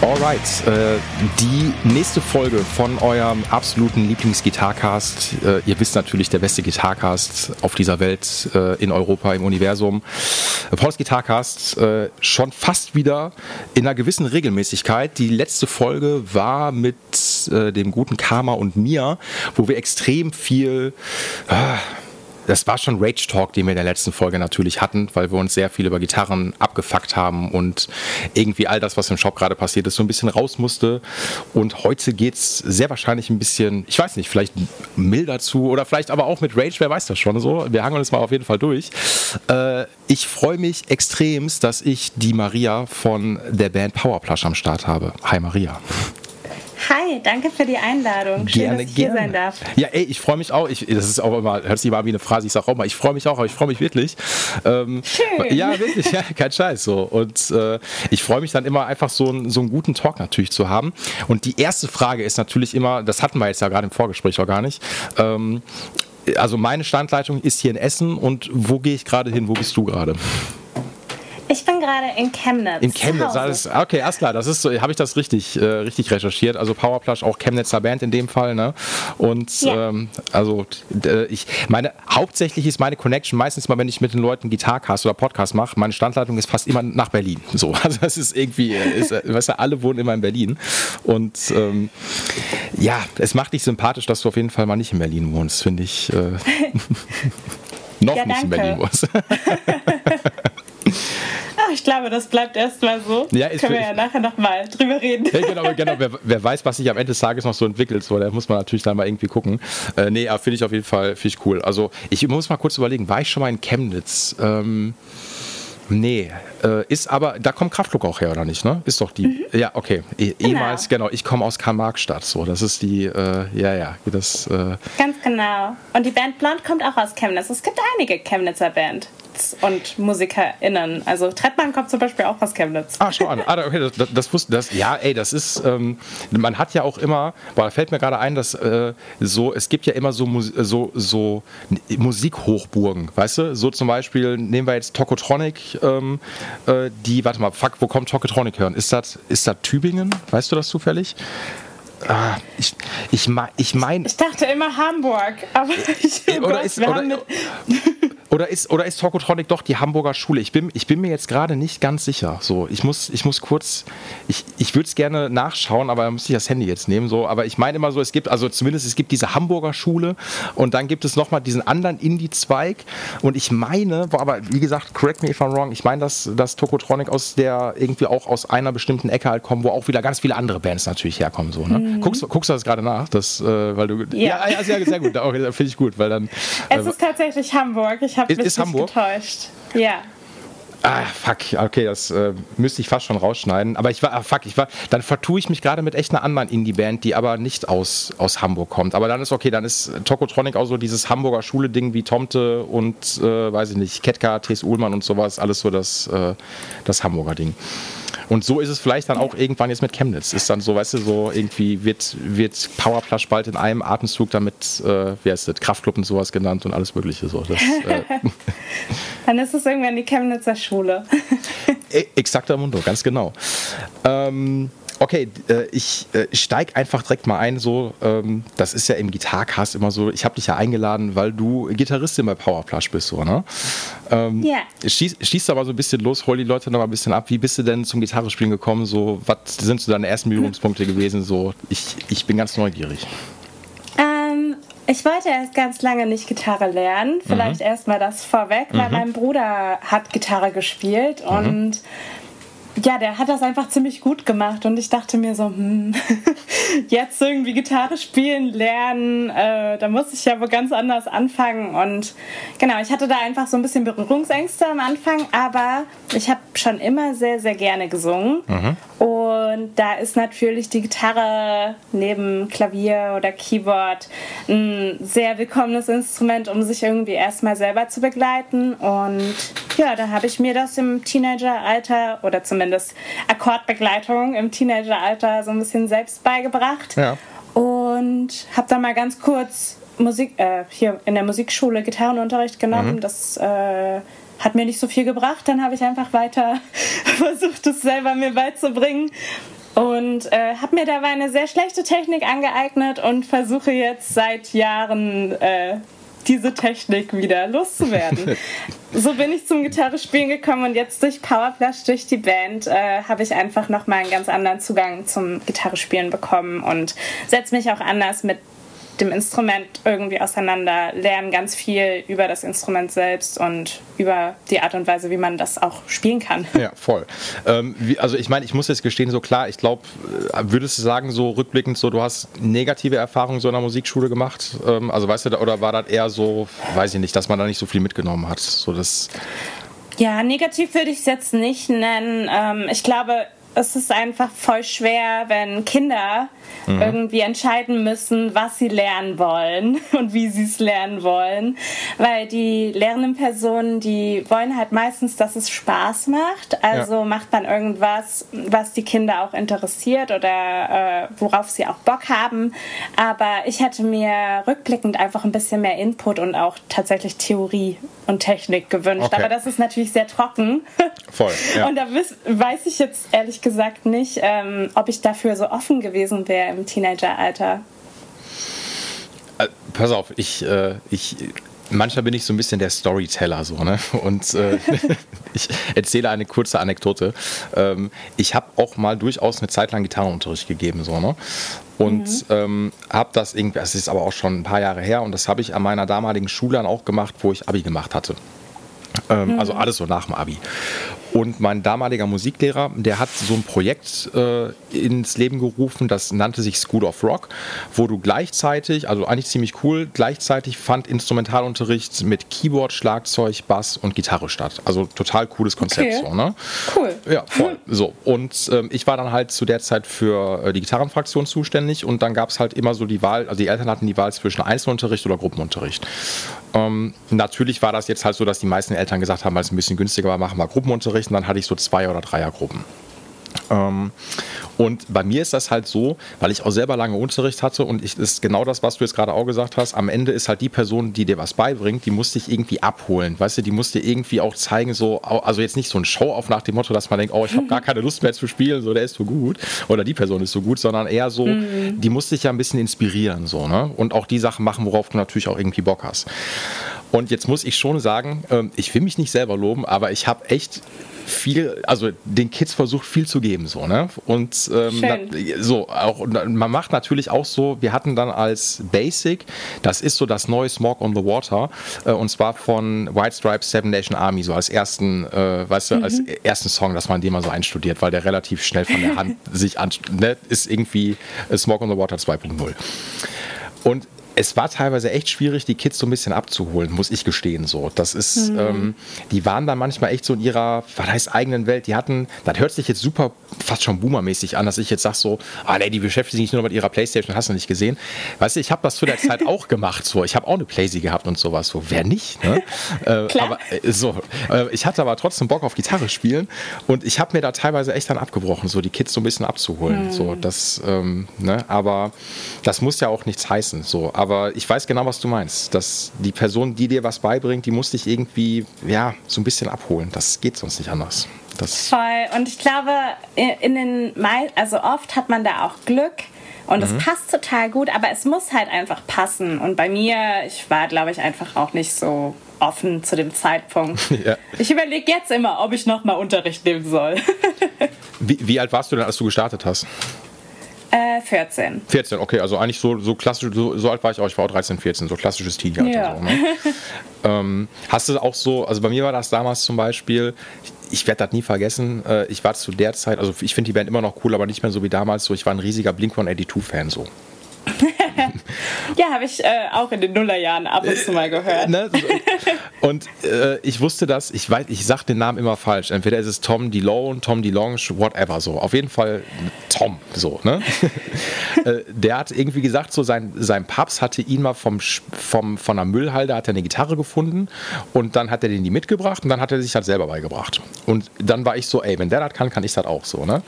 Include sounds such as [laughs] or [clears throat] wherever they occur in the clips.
Alright, äh, die nächste Folge von eurem absoluten Lieblingsgitarcast. Äh, ihr wisst natürlich, der beste Gitarcast auf dieser Welt, äh, in Europa, im Universum. Pauls Gitarcast äh, schon fast wieder in einer gewissen Regelmäßigkeit. Die letzte Folge war mit äh, dem guten Karma und mir, wo wir extrem viel äh, das war schon Rage Talk, den wir in der letzten Folge natürlich hatten, weil wir uns sehr viel über Gitarren abgefuckt haben und irgendwie all das, was im Shop gerade passiert ist, so ein bisschen raus musste. Und heute geht es sehr wahrscheinlich ein bisschen, ich weiß nicht, vielleicht milder zu oder vielleicht aber auch mit Rage, wer weiß das schon so. Wir hangen uns mal auf jeden Fall durch. Äh, ich freue mich extremst, dass ich die Maria von der Band Powerplush am Start habe. Hi Maria. Hi, danke für die Einladung. Schön, Gerne, dass ich gerne. hier sein darf. Ja, ey, ich freue mich auch. Ich, das ist auch immer, hört sich mal wie eine Phrase, ich sage auch mal, ich freue mich auch, aber ich freue mich wirklich. Ähm, Schön. Ja, wirklich, ja, kein Scheiß so. Und äh, ich freue mich dann immer einfach so, einen- so einen guten Talk natürlich zu haben. Und die erste Frage ist natürlich immer, das hatten wir jetzt ja gerade im Vorgespräch auch gar nicht. Ähm, also meine Standleitung ist hier in Essen und wo gehe ich gerade hin? Wo bist du gerade? Ich bin gerade in Chemnitz. In Chemnitz, alles, okay, alles klar, das ist so, habe ich das richtig, äh, richtig recherchiert. Also Powerplush, auch Chemnitzer Band in dem Fall, ne? Und Ja. ähm, also äh, ich meine, hauptsächlich ist meine Connection meistens mal, wenn ich mit den Leuten Gitarcast oder Podcast mache, meine Standleitung ist fast immer nach Berlin. So, [laughs] also das ist irgendwie, äh, ist, äh, weißt du, alle wohnen immer in Berlin. Und ähm, ja, es macht dich sympathisch, dass du auf jeden Fall mal nicht in Berlin wohnst, finde ich. Äh, [laughs] noch Ja, nicht in. Berlin wohnst. [laughs] Ich glaube, das bleibt erstmal so. Ja, ist- Können wir ja nachher nochmal drüber reden. Ja, genau, genau. Wer, wer weiß, was sich am Ende des Tages noch so entwickelt, so, da muss man natürlich dann mal irgendwie gucken. Äh, nee, aber finde ich auf jeden Fall finde ich cool. Also ich muss mal kurz überlegen, war ich schon mal in Chemnitz? Ähm, nee, äh, ist aber, da kommt Kraftklub auch her, oder nicht, ne? Ist doch die, ja, okay. Eh- Ehemals, genau, ich komme aus Karl-Marx-Stadt, so, das ist die, äh, ja, ja, das, äh, Ganz genau. Und die Band Blond kommt auch aus Chemnitz. Es gibt einige Chemnitzer Bands und MusikerInnen. Also Trettmann kommt zum Beispiel auch aus Chemnitz. Ah, schau an. Ah, okay, das, das, wusste das. Ja, ey, das ist. Ähm, man hat ja auch immer. Boah, da fällt mir gerade ein, dass äh, so es gibt ja immer so so so Musikhochburgen, weißt du? So zum Beispiel nehmen wir jetzt Tokotronic. Ähm, äh, die, warte mal, fuck, wo kommt Tokotronic hören? Ist das ist das Tübingen? Weißt du das zufällig? Ah, ich ich mein, ich mein Ich dachte immer Hamburg, aber [laughs] ich, oh oder Gott, ist, wir oder, haben eine, oder ist oder ist Tokotronic doch die Hamburger Schule? Ich bin, ich bin mir jetzt gerade nicht ganz sicher. So, ich muss, ich muss kurz, ich, ich würde es gerne nachschauen, aber da müsste ich das Handy jetzt nehmen. So, aber ich meine immer so, es gibt, also zumindest es gibt diese Hamburger Schule und dann gibt es nochmal diesen anderen Indie-Zweig. Und ich meine, aber wie gesagt, correct me if I'm wrong, ich meine, dass, dass Tokotronic aus der irgendwie auch aus einer bestimmten Ecke halt kommen, wo auch wieder ganz viele andere Bands natürlich herkommen. So, ne? guckst, guckst du das gerade nach? Das, äh, weil du, Ja. ja, ja, sehr, sehr gut. Okay, Finde ich gut, weil dann. es ist tatsächlich Hamburg. Ich habe Ist- mich ist Hamburg? getäuscht. Ja. Ah, fuck, okay, das äh, müsste ich fast schon rausschneiden. Aber ich war, ah, fuck, ich war, dann vertue ich mich gerade mit echt einer anderen Indie-Band, die aber nicht aus, aus Hamburg kommt. Aber dann ist okay, dann ist Tokotronic auch so dieses Hamburger Schule-Ding wie Tomte und, äh, weiß ich nicht, Ketka, T.S. Uhlmann und sowas, alles so das, äh, das Hamburger Ding. Und so ist es vielleicht dann auch irgendwann jetzt mit Chemnitz. Ist dann so, weißt du, so irgendwie wird, wird Powerplush bald in einem Atemzug damit, äh, wie heißt das, Kraftclub und sowas genannt und alles Mögliche. So. Das, äh, [laughs] Dann ist es irgendwann die Chemnitzer Schule. [laughs] E- Exakter Mundo, ganz genau. Ähm, okay, äh, ich äh, steig einfach direkt mal ein. So, ähm, das ist ja im Gitarcast immer so. Ich habe dich ja eingeladen, weil du Gitarristin bei Powerplush bist, so, ne? Ähm, Ja. Schieß, schieß da mal so ein bisschen los, hol die Leute noch mal ein bisschen ab. Wie bist du denn zum Gitarrespielen gekommen? So, was sind so deine ersten Berührungspunkte gewesen? So, ich, ich bin ganz neugierig. Ähm, ich wollte erst ganz lange nicht Gitarre lernen. Vielleicht erst mal das vorweg, weil mein Bruder hat Gitarre gespielt und ja, der hat das einfach ziemlich gut gemacht und ich dachte mir so, hm, [laughs] jetzt irgendwie Gitarre spielen lernen, äh, da muss ich ja wohl ganz anders anfangen und genau, ich hatte da einfach so ein bisschen Berührungsängste am Anfang, aber ich habe schon immer sehr, sehr gerne gesungen mhm. und da ist natürlich die Gitarre neben Klavier oder Keyboard ein sehr willkommenes Instrument, um sich irgendwie erstmal selber zu begleiten und ja, da habe ich mir das im Teenageralter oder zumindest zumindest Akkordbegleitung im Teenageralter so ein bisschen selbst beigebracht. Ja. Und habe dann mal ganz kurz Musik, äh, hier in der Musikschule Gitarrenunterricht genommen. Mhm. Das äh, hat mir nicht so viel gebracht. Dann habe ich einfach weiter [laughs] versucht, es selber mir beizubringen. Und äh, habe mir dabei eine sehr schlechte Technik angeeignet und versuche jetzt seit Jahren äh, diese Technik wieder loszuwerden. [laughs] so bin ich zum Gitarrespielen gekommen und jetzt durch Powerflash, durch die Band, äh, habe ich einfach nochmal einen ganz anderen Zugang zum Gitarrespielen bekommen und setze mich auch anders mit dem Instrument irgendwie auseinander, lernen ganz viel über das Instrument selbst und über die Art und Weise, wie man das auch spielen kann. [laughs] Ja, voll. Ähm, wie, also ich meine, ich muss jetzt gestehen, so klar, ich glaube, äh, würdest du sagen, so rückblickend, so du hast negative Erfahrungen so in der Musikschule gemacht? Ähm, also weißt du, oder war das eher so, weiß ich nicht, dass man da nicht so viel mitgenommen hat? So das ja, negativ würde ich es jetzt nicht nennen. Ähm, ich glaube, es ist einfach voll schwer, wenn Kinder mhm. irgendwie entscheiden müssen, was sie lernen wollen [laughs] und wie sie es lernen wollen. Weil die lernenden Personen, die wollen halt meistens, dass es Spaß macht. Also ja. macht man irgendwas, was die Kinder auch interessiert oder äh, worauf sie auch Bock haben. Aber ich hätte mir rückblickend einfach ein bisschen mehr Input und auch tatsächlich Theorie und Technik gewünscht. Okay. Aber das ist natürlich sehr trocken. [laughs] Voll. Ja. Und da weiß ich jetzt ehrlich gesagt nicht, ähm, ob ich dafür so offen gewesen wäre im Teenageralter. Äh, pass auf, ich, äh, ich manchmal bin ich so ein bisschen der Storyteller so, ne? [laughs] Und äh, [laughs] ich erzähle eine kurze Anekdote. Ähm, ich habe auch mal durchaus eine Zeit lang Gitarrenunterricht gegeben, so, ne? Und mhm. ähm, habe das irgendwie, das ist aber auch schon ein paar Jahre her, und das habe ich an meiner damaligen Schule dann auch gemacht, wo ich Abi gemacht hatte. Ähm, mhm. Also alles so nach dem Abi. Und mein damaliger Musiklehrer, der hat so ein Projekt äh, ins Leben gerufen, das nannte sich School of Rock, wo du gleichzeitig, also eigentlich ziemlich cool, gleichzeitig fand Instrumentalunterricht mit Keyboard, Schlagzeug, Bass und Gitarre statt. Also total cooles Konzept. Okay. So, ne? Cool. Ja, voll. So. Und ähm, ich war dann halt zu der Zeit für äh, die Gitarrenfraktion zuständig und dann gab es halt immer so die Wahl, also die Eltern hatten die Wahl zwischen Einzelunterricht oder Gruppenunterricht. Ähm, natürlich war das jetzt halt so, dass die meisten Eltern gesagt haben, weil es ein bisschen günstiger war, machen wir Gruppenunterricht und dann hatte ich so zwei oder Dreiergruppen. Ähm, und bei mir ist das halt so, weil ich auch selber lange Unterricht hatte und ich ist genau das, was du jetzt gerade auch gesagt hast. Am Ende ist halt die Person, die dir was beibringt, die muss dich irgendwie abholen. Weißt du, die muss dir irgendwie auch zeigen, so, also jetzt nicht so ein Show auf nach dem Motto, dass man denkt, oh, ich habe gar keine Lust mehr zu spielen, so der ist so gut oder die Person ist so gut, sondern eher so, mhm. die muss dich ja ein bisschen inspirieren, so, ne? Und auch die Sachen machen, worauf du natürlich auch irgendwie Bock hast. Und jetzt muss ich schon sagen, ähm, ich will mich nicht selber loben, aber ich habe echt viel, also den Kids versucht viel zu geben, so, ne? Und ähm, na, so, auch, man macht natürlich auch so, wir hatten dann als Basic, das ist so das neue Smoke on the Water, äh, und zwar von White Stripes Seven Nation Army, so als ersten, äh, weißt du, mhm. als ersten Song, dass man den mal so einstudiert, weil der relativ schnell von der Hand [laughs] sich an, ne, ist irgendwie äh, Smoke on the Water 2.0. Und es war teilweise echt schwierig, die Kids so ein bisschen abzuholen, muss ich gestehen. So, das ist, mhm. ähm, die waren dann manchmal echt so in ihrer, was heißt eigenen Welt. Die hatten, das hört sich jetzt super, fast schon boomermäßig an, dass ich jetzt sage so, ah nee, die beschäftigen sich nur mit ihrer Playstation, hast du nicht gesehen. Weißt du, ich habe das zu der Zeit [laughs] auch gemacht. So, ich habe auch eine Playsee gehabt und sowas. So, wer nicht? Ne? [laughs] äh, aber äh, so, äh, ich hatte aber trotzdem Bock auf Gitarre spielen und ich habe mir da teilweise echt dann abgebrochen, so die Kids so ein bisschen abzuholen. Mhm. So, das, ähm, ne? aber das muss ja auch nichts heißen. So, aber aber ich weiß genau, was du meinst. Dass die Person, die dir was beibringt, die muss dich irgendwie, ja, so ein bisschen abholen. Das geht sonst nicht anders. Das Voll. Und ich glaube, in den, also oft hat man da auch Glück. Und es mhm. passt total gut, aber es muss halt einfach passen. Und bei mir, ich war, glaube ich, einfach auch nicht so offen zu dem Zeitpunkt. [laughs] ja. Ich überlege jetzt immer, ob ich nochmal Unterricht nehmen soll. [laughs] wie, wie alt warst du denn, als du gestartet hast? Äh, 14. 14, okay, also eigentlich so, so klassisch, so, so alt war ich auch, ich war auch 13, 14, so klassisches Teenie-Alter. Ja. So, ne? [laughs] ähm, hast du auch so, also bei mir war das damals zum Beispiel, ich, ich werde das nie vergessen, äh, ich war zu der Zeit, also ich finde die Band immer noch cool, aber nicht mehr so wie damals, so ich war ein riesiger Blink-182-Fan so. [laughs] Ja, habe ich äh, auch in den Nullerjahren ab und zu mal gehört. Ne? Und äh, ich wusste das, ich weiß, ich sag den Namen immer falsch. Entweder ist es Tom DeLone, Tom DeLonge, whatever so. Auf jeden Fall Tom, so, ne? [laughs] Äh, der hat irgendwie gesagt, so sein, sein Papst hatte ihn mal vom, vom, von einer Müllhalde, hat er eine Gitarre gefunden und dann hat er den die mitgebracht und dann hat er sich das selber beigebracht. Und dann war ich so, ey, wenn der das kann, kann ich das auch so, ne?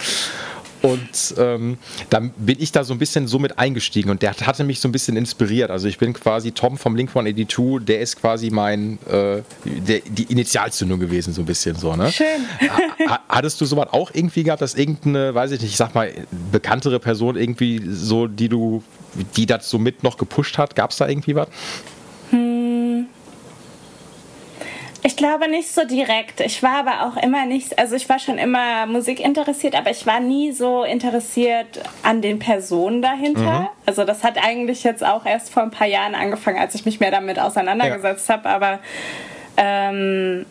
Und ähm, dann bin ich da so ein bisschen so mit eingestiegen und der hat- hatte mich so ein bisschen inspiriert. Also ich bin quasi Tom vom Link 182, der ist quasi mein, äh, der, die Initialzündung gewesen, so ein bisschen so. Ne? Schön. Ha- Hattest du sowas auch irgendwie gehabt, dass irgendeine, weiß ich nicht, ich sag mal, bekanntere Person irgendwie so, die du, die das so mit noch gepusht hat? Gab es da irgendwie was? Ich glaube nicht so direkt. Ich war aber auch immer nicht, also ich war schon immer Musik interessiert, aber ich war nie so interessiert an den Personen dahinter. Also das hat eigentlich jetzt auch erst vor ein paar Jahren angefangen, als ich mich mehr damit auseinandergesetzt habe. Aber ähm,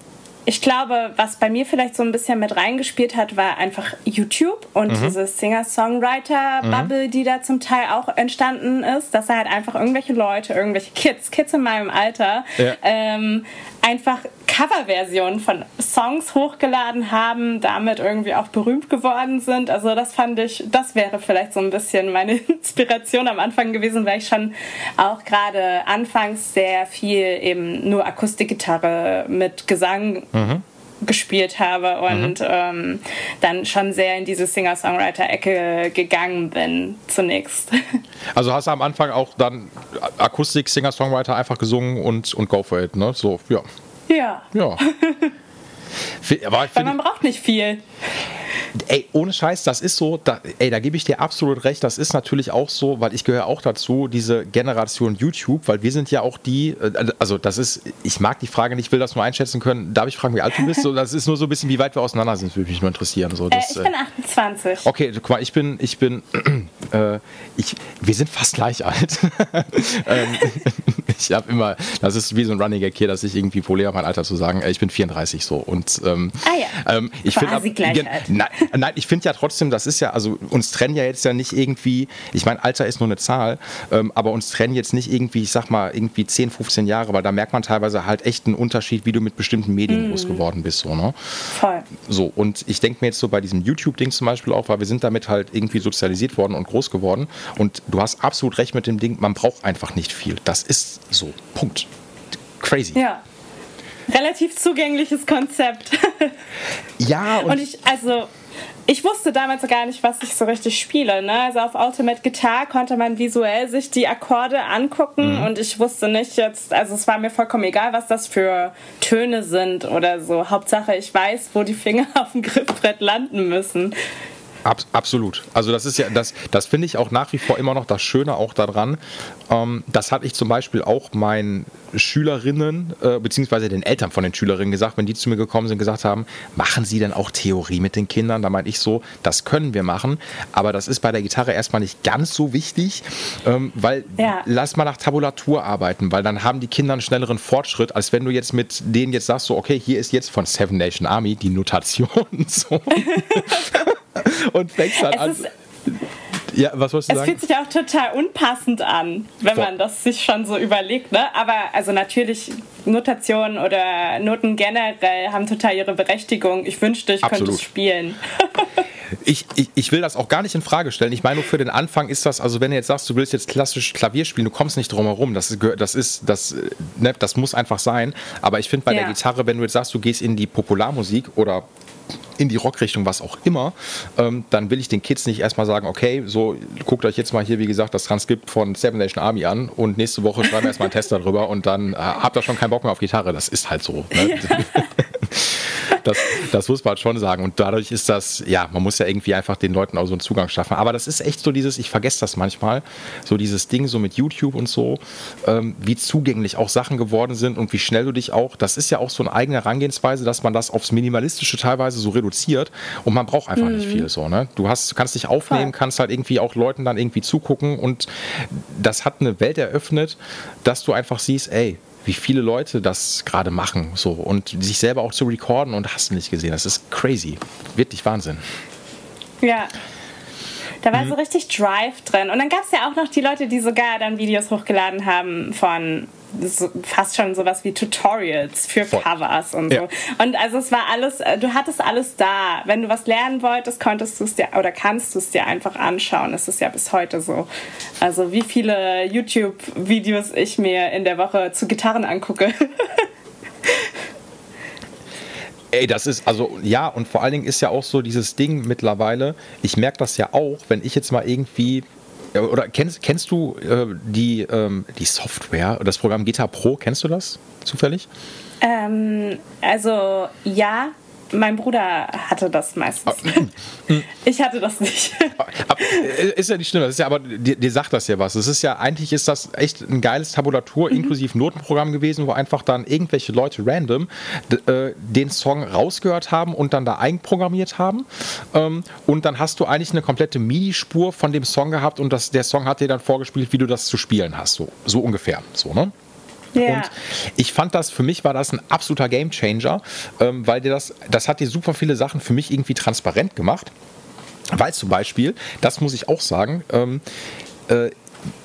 ich glaube, was bei mir vielleicht so ein bisschen mit reingespielt hat, war einfach YouTube und diese Singer-Songwriter-Bubble, die da zum Teil auch entstanden ist, dass da halt einfach irgendwelche Leute, irgendwelche Kids, Kids in meinem Alter, Ja. ähm, einfach Coverversionen von Songs hochgeladen haben, damit irgendwie auch berühmt geworden sind. Also das fand ich, das wäre vielleicht so ein bisschen meine [laughs] Inspiration am Anfang gewesen, weil ich schon auch gerade anfangs sehr viel eben nur Akustikgitarre mit Gesang gespielt habe und ähm, dann schon sehr in diese Singer-Songwriter-Ecke gegangen bin zunächst. [laughs] Also hast du am Anfang auch dann Akustik, Singer, Songwriter einfach gesungen und, und go for it, ne? So, ja. ja, Ja. [laughs] Aber ich weil man braucht nicht viel. ey, ohne Scheiß, das ist so, da, ey, da gebe ich dir absolut recht, das ist natürlich auch so, weil ich gehöre auch dazu, diese Generation YouTube, weil wir sind ja auch die, äh, also das ist, ich mag die Frage nicht, will das nur einschätzen können, darf ich fragen, wie alt du bist? So, das ist nur so ein bisschen, wie weit wir auseinander sind, würde mich nur interessieren. So, Äh, das, ich äh, bin 28. Okay, guck mal, ich bin, ich bin, [clears throat] äh, ich, wir sind fast gleich alt. [laughs] ähm, [laughs] ich habe immer, das ist wie so ein Running Gag hier, dass ich irgendwie Probleme habe, mein Alter zu sagen. Äh, Ich bin 34 so und ähm, Ah ja, ähm, ich quasi finde, gleich gen- alt. nein, nein, ich finde ja trotzdem, das ist ja, also uns trennen ja jetzt ja nicht irgendwie, ich meine, Alter ist nur eine Zahl, ähm, aber uns trennen jetzt nicht irgendwie, ich sag mal, irgendwie 10, 15 Jahre, weil da merkt man teilweise halt echt einen Unterschied, wie du mit bestimmten Medien Mhm. groß geworden bist, so, ne? Voll. So, und ich denke mir jetzt so bei diesem YouTube-Ding zum Beispiel auch, weil wir sind damit halt irgendwie sozialisiert worden und groß geworden. Und du hast absolut recht mit dem Ding, man braucht einfach nicht viel. Das ist so. Punkt. Crazy. Ja. Relativ zugängliches Konzept. [laughs] Ja, und, Und ich, also, ich wusste damals gar nicht, was ich so richtig spiele. Ne? Also auf Ultimate Guitar konnte man visuell sich die Akkorde angucken und ich wusste nicht jetzt, also es war mir vollkommen egal, was das für Töne sind oder so. Hauptsache, ich weiß, wo die Finger [laughs] auf dem Griffbrett landen müssen. Ab, absolut. Also das ist ja, das, das finde ich auch nach wie vor immer noch das Schöne auch daran. Ähm, das hatte ich zum Beispiel auch meinen Schülerinnen, äh, beziehungsweise den Eltern von den Schülerinnen gesagt, wenn die zu mir gekommen sind, gesagt haben, machen Sie denn auch Theorie mit den Kindern? Da meinte ich so, das können wir machen, aber das ist bei der Gitarre erstmal nicht ganz so wichtig, ähm, weil Ja. lass mal nach Tabulatur arbeiten, weil dann haben die Kinder einen schnelleren Fortschritt, als wenn du jetzt mit denen jetzt sagst, so, okay, hier ist jetzt von Seven Nation Army die Notation. [laughs] So. [laughs] Und fängst dann Es an. Ja, was wolltest du es sagen? fühlt sich auch total unpassend an, wenn Voll. man das sich schon so überlegt. Ne? Aber also natürlich, Notationen oder Noten generell haben total ihre Berechtigung. Ich wünschte, ich könnte Absolut. es spielen. [laughs] Ich, ich, ich will das auch gar nicht in Frage stellen. Ich meine, nur für den Anfang ist das, also wenn du jetzt sagst, du willst jetzt klassisch Klavier spielen, du kommst nicht drum herum. Das, ist- das ist, das, ne, das muss einfach sein. Aber ich finde bei der Ja. Gitarre, wenn du jetzt sagst, du gehst in die Popularmusik oder in die Rockrichtung, was auch immer, ähm, dann will ich den Kids nicht erstmal sagen, okay, so guckt euch jetzt mal hier, wie gesagt, das Transkript von Seven Nation Army an und nächste Woche schreiben wir erstmal einen Test darüber und dann äh, habt ihr schon keinen Bock mehr auf Gitarre. Das ist halt so. Ne? [laughs] [laughs] das, das muss man schon sagen. Und dadurch ist das, ja, man muss ja irgendwie einfach den Leuten auch so einen Zugang schaffen. Aber das ist echt so dieses, ich vergesse das manchmal, so dieses Ding so mit YouTube und so, ähm, wie zugänglich auch Sachen geworden sind und wie schnell du dich auch, das ist ja auch so eine eigene Herangehensweise, dass man das aufs Minimalistische teilweise so reduziert und man braucht einfach mhm. nicht viel so, ne? Du hast, kannst dich aufnehmen, kannst halt irgendwie auch Leuten dann irgendwie zugucken und das hat eine Welt eröffnet, dass du einfach siehst, ey, wie viele Leute das gerade machen so und sich selber auch zu recorden und hast du nicht gesehen. Das ist crazy. Wirklich Wahnsinn. Ja. Da war mhm. so richtig Drive drin. Und dann gab es ja auch noch die Leute, die sogar dann Videos hochgeladen haben von so, fast schon sowas wie Tutorials für Voll. Covers und so. Ja. Und also es war alles, äh, du hattest alles da. Wenn du was lernen wolltest, konntest du es dir oder kannst du es dir einfach anschauen. Es ist ja bis heute so. Also wie viele YouTube-Videos ich mir in der Woche zu Gitarren angucke. [laughs] Ey, das ist, also ja, und vor allen Dingen ist ja auch so dieses Ding mittlerweile, ich merke das ja auch, wenn ich jetzt mal irgendwie oder kennst, kennst du äh, die, ähm, die Software, das Programm Guitar Pro, kennst du das zufällig? Ähm, also ja, mein Bruder hatte das meistens. Ah. [laughs] ich hatte das nicht. Äh, ist ja nicht schlimm, das ist ja, aber dir, dir, sagt das ja was. Es ist ja, eigentlich ist das echt ein geiles Tabulatur mhm. inklusive Notenprogramm gewesen, wo einfach dann irgendwelche Leute random äh, den Song rausgehört haben und dann da einprogrammiert haben. Ähm, und dann hast du eigentlich eine komplette MIDI-Spur von dem Song gehabt und das, der Song hat dir dann vorgespielt, wie du das zu spielen hast. So, so ungefähr. So, ne? Yeah. Und ich fand das, für mich war das ein absoluter Gamechanger, ähm, weil dir das, das hat dir super viele Sachen für mich irgendwie transparent gemacht. Weil zum Beispiel, das muss ich auch sagen, ähm, äh,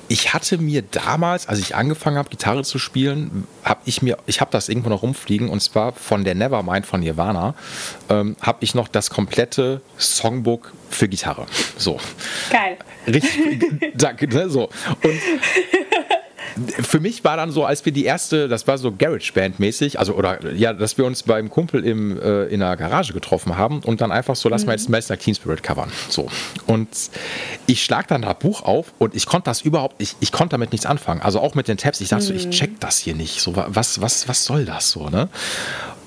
ich hatte mir damals, als ich angefangen habe, Gitarre zu spielen, habe ich mir, ich habe das irgendwo noch rumfliegen und zwar von der Nevermind von Nirvana, ähm, habe ich noch das komplette Songbook für Gitarre. So. Geil. Richtig, [laughs] danke. Ne, so. Und [laughs] für mich war dann so, als wir die erste, das war so Garage-Band-mäßig, also oder ja, dass wir uns beim Kumpel im, äh, in der Garage getroffen haben und dann einfach so, lass mhm. mal jetzt Smells Like Teen Spirit covern. So. Und ich schlag dann das Buch auf und ich konnte das überhaupt, ich, ich konnte damit nichts anfangen. Also auch mit den Tabs, ich dachte mhm. so, ich mhm. check das hier nicht. So, was, was, was soll das so, ne?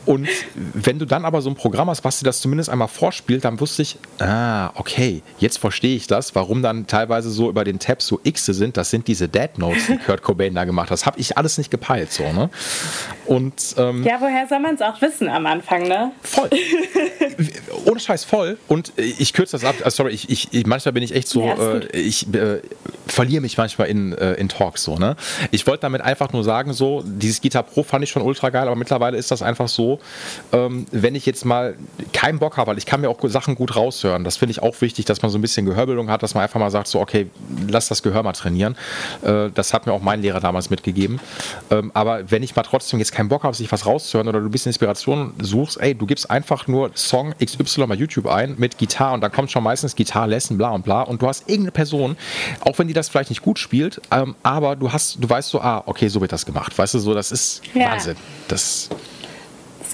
Und wenn du dann aber so ein Programm hast, was dir das zumindest einmal vorspielt, dann wusste ich, ah, okay, jetzt verstehe ich das, warum dann teilweise so über den Tabs so X sind. Das sind diese Dead Notes, die Kurt Cobain da gemacht hat. Das habe ich alles nicht gepeilt, so, ne? Und, ähm, ja, woher soll man es auch wissen am Anfang, ne? Voll. [laughs] Ohne Scheiß voll. Und ich kürze das ab. Also sorry, ich, ich, manchmal bin ich echt so, ja, äh, ich äh, verliere mich manchmal in, äh, in Talks, so, ne? Ich wollte damit einfach nur sagen, so, dieses Guitar Pro fand ich schon ultra geil, aber mittlerweile ist das einfach so, ähm, wenn ich jetzt mal keinen Bock habe, weil ich kann mir auch Sachen gut raushören. Das finde ich auch wichtig, dass man so ein bisschen Gehörbildung hat, dass man einfach mal sagt, so, okay, lass das Gehör mal trainieren. Äh, das hat mir auch mein Lehrer damals mitgegeben. Ähm, aber wenn ich mal trotzdem jetzt keinen Bock habe, sich was rauszuhören oder du ein bisschen Inspiration suchst, ey, du gibst einfach nur Song XY bei YouTube ein mit Gitarre und dann kommt schon meistens Gitarre, Lesson, bla und bla und du hast irgendeine Person, auch wenn die das vielleicht nicht gut spielt, ähm, aber du hast, du weißt so, ah, okay, so wird das gemacht. Weißt du, so, das ist ja. Wahnsinn. Das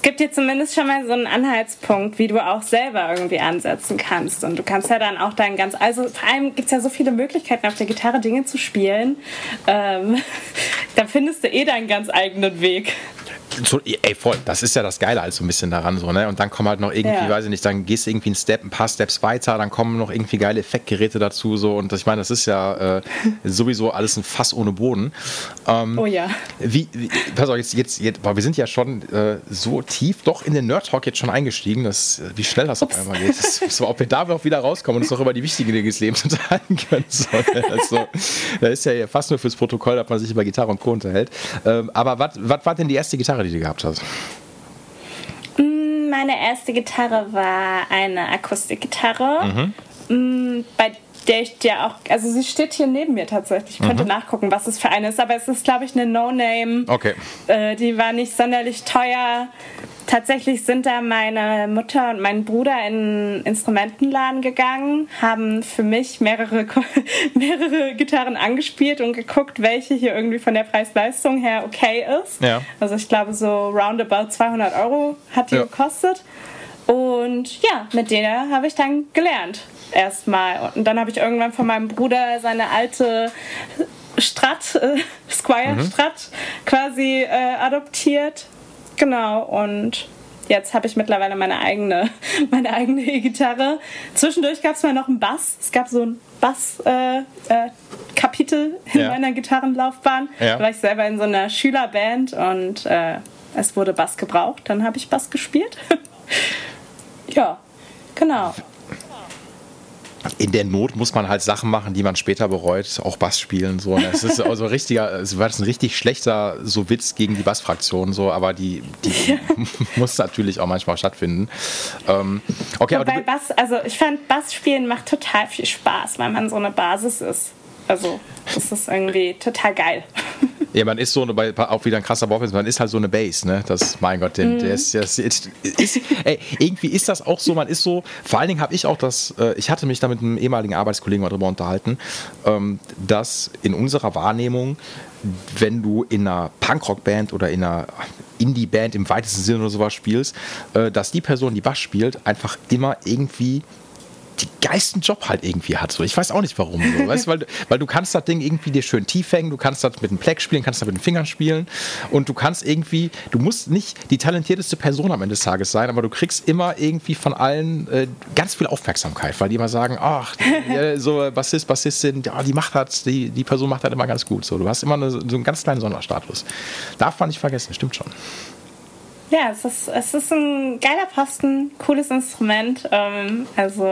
es gibt dir zumindest schon mal so einen Anhaltspunkt, wie du auch selber irgendwie ansetzen kannst. Und du kannst ja dann auch dein ganz, also vor allem gibt es ja so viele Möglichkeiten auf der Gitarre Dinge zu spielen. Ähm, [laughs] da findest du eh deinen ganz eigenen Weg so, ey, voll, das ist ja das Geile halt so ein bisschen daran, so, ne? Und dann kommen halt noch irgendwie, ja. weiß ich nicht, dann gehst du irgendwie einen Step, ein paar Steps weiter, dann kommen noch irgendwie geile Effektgeräte dazu, so. Und ich meine, das ist ja äh, [laughs] sowieso alles ein Fass ohne Boden. Ähm, oh ja. Wie, wie, pass auf, jetzt, jetzt, jetzt wir sind ja schon äh, so tief doch in den Nerd Talk jetzt schon eingestiegen, dass, wie schnell das Ups. auf einmal geht. Das, so, ob wir da auch wieder rauskommen und uns doch über die wichtigen Dinge des Lebens unterhalten können. So, also, da ist ja fast nur fürs Protokoll, dass man sich über Gitarre und Co. unterhält. Ähm, aber was war denn die erste Gitarre, die du gehabt hast? Mm, meine erste Gitarre war eine Akustikgitarre, mhm. Mm, bei der ich dir auch, also sie steht hier neben mir tatsächlich. Ich könnte mhm. nachgucken, was es für eine ist, aber es ist, glaube ich, eine No-Name. Okay. Äh, die war nicht sonderlich teuer. Tatsächlich sind da meine Mutter und mein Bruder in einen Instrumentenladen gegangen, haben für mich mehrere, [laughs] mehrere Gitarren angespielt und geguckt, welche hier irgendwie von der Preis-Leistung her okay ist. Ja. Also ich glaube so roundabout 200 Euro hat die ja. gekostet. Und ja, mit der habe ich dann gelernt erstmal. Und dann habe ich irgendwann von meinem Bruder seine alte Strat, äh, Squire mhm. Strat quasi äh, adoptiert Genau, und jetzt habe ich mittlerweile meine eigene, [laughs] meine eigene E-Gitarre. Zwischendurch gab es mal noch einen Bass. Es gab so ein Bass-Kapitel äh, äh, in ja. meiner Gitarrenlaufbahn. Ja. Da war ich selber in so einer Schülerband und äh, es wurde Bass gebraucht. Dann habe ich Bass gespielt. [laughs] ja, genau in der Not muss man halt Sachen machen, die man später bereut, auch Bass spielen. So. Und es ist [laughs] also richtiger, es war ein richtig schlechter so Witz gegen die Bassfraktion, so, aber die, die [laughs] [laughs] muss natürlich auch manchmal stattfinden. Ähm, okay, Wobei aber Bass, also ich fand Bass spielen macht total viel Spaß, weil man so eine Basis ist. Also das ist irgendwie total geil. [laughs] Ja, man ist so eine, auch wieder ein krasser Wortwitz, man ist halt so eine Base, ne? Das, mein Gott, den, mm. der ist, der ist, ist, ist ey, irgendwie ist das auch so, man ist so, vor allen Dingen habe ich auch das, äh, ich hatte mich da mit einem ehemaligen Arbeitskollegen mal drüber unterhalten, ähm, dass in unserer Wahrnehmung, wenn du in einer Punkrock-Band oder in einer Indie-Band im weitesten Sinne oder sowas spielst, äh, dass die Person, die Bass spielt, einfach immer irgendwie die geilsten Job halt irgendwie hat. So. Ich weiß auch nicht warum. So. [laughs] weißt, weil, weil du kannst das Ding irgendwie dir schön tief hängen, du kannst das mit dem Pleck spielen, kannst das mit den Fingern spielen und du kannst irgendwie, du musst nicht die talentierteste Person am Ende des Tages sein, aber du kriegst immer irgendwie von allen äh, ganz viel Aufmerksamkeit, weil die immer sagen, ach, die, so Bassist, Bassistin, ja, die macht das, die, die Person macht das immer ganz gut. So. Du hast immer eine, so einen ganz kleinen Sonderstatus. Darf man nicht vergessen, stimmt schon. Ja, es ist, es ist ein geiler Posten, cooles Instrument. Ähm, also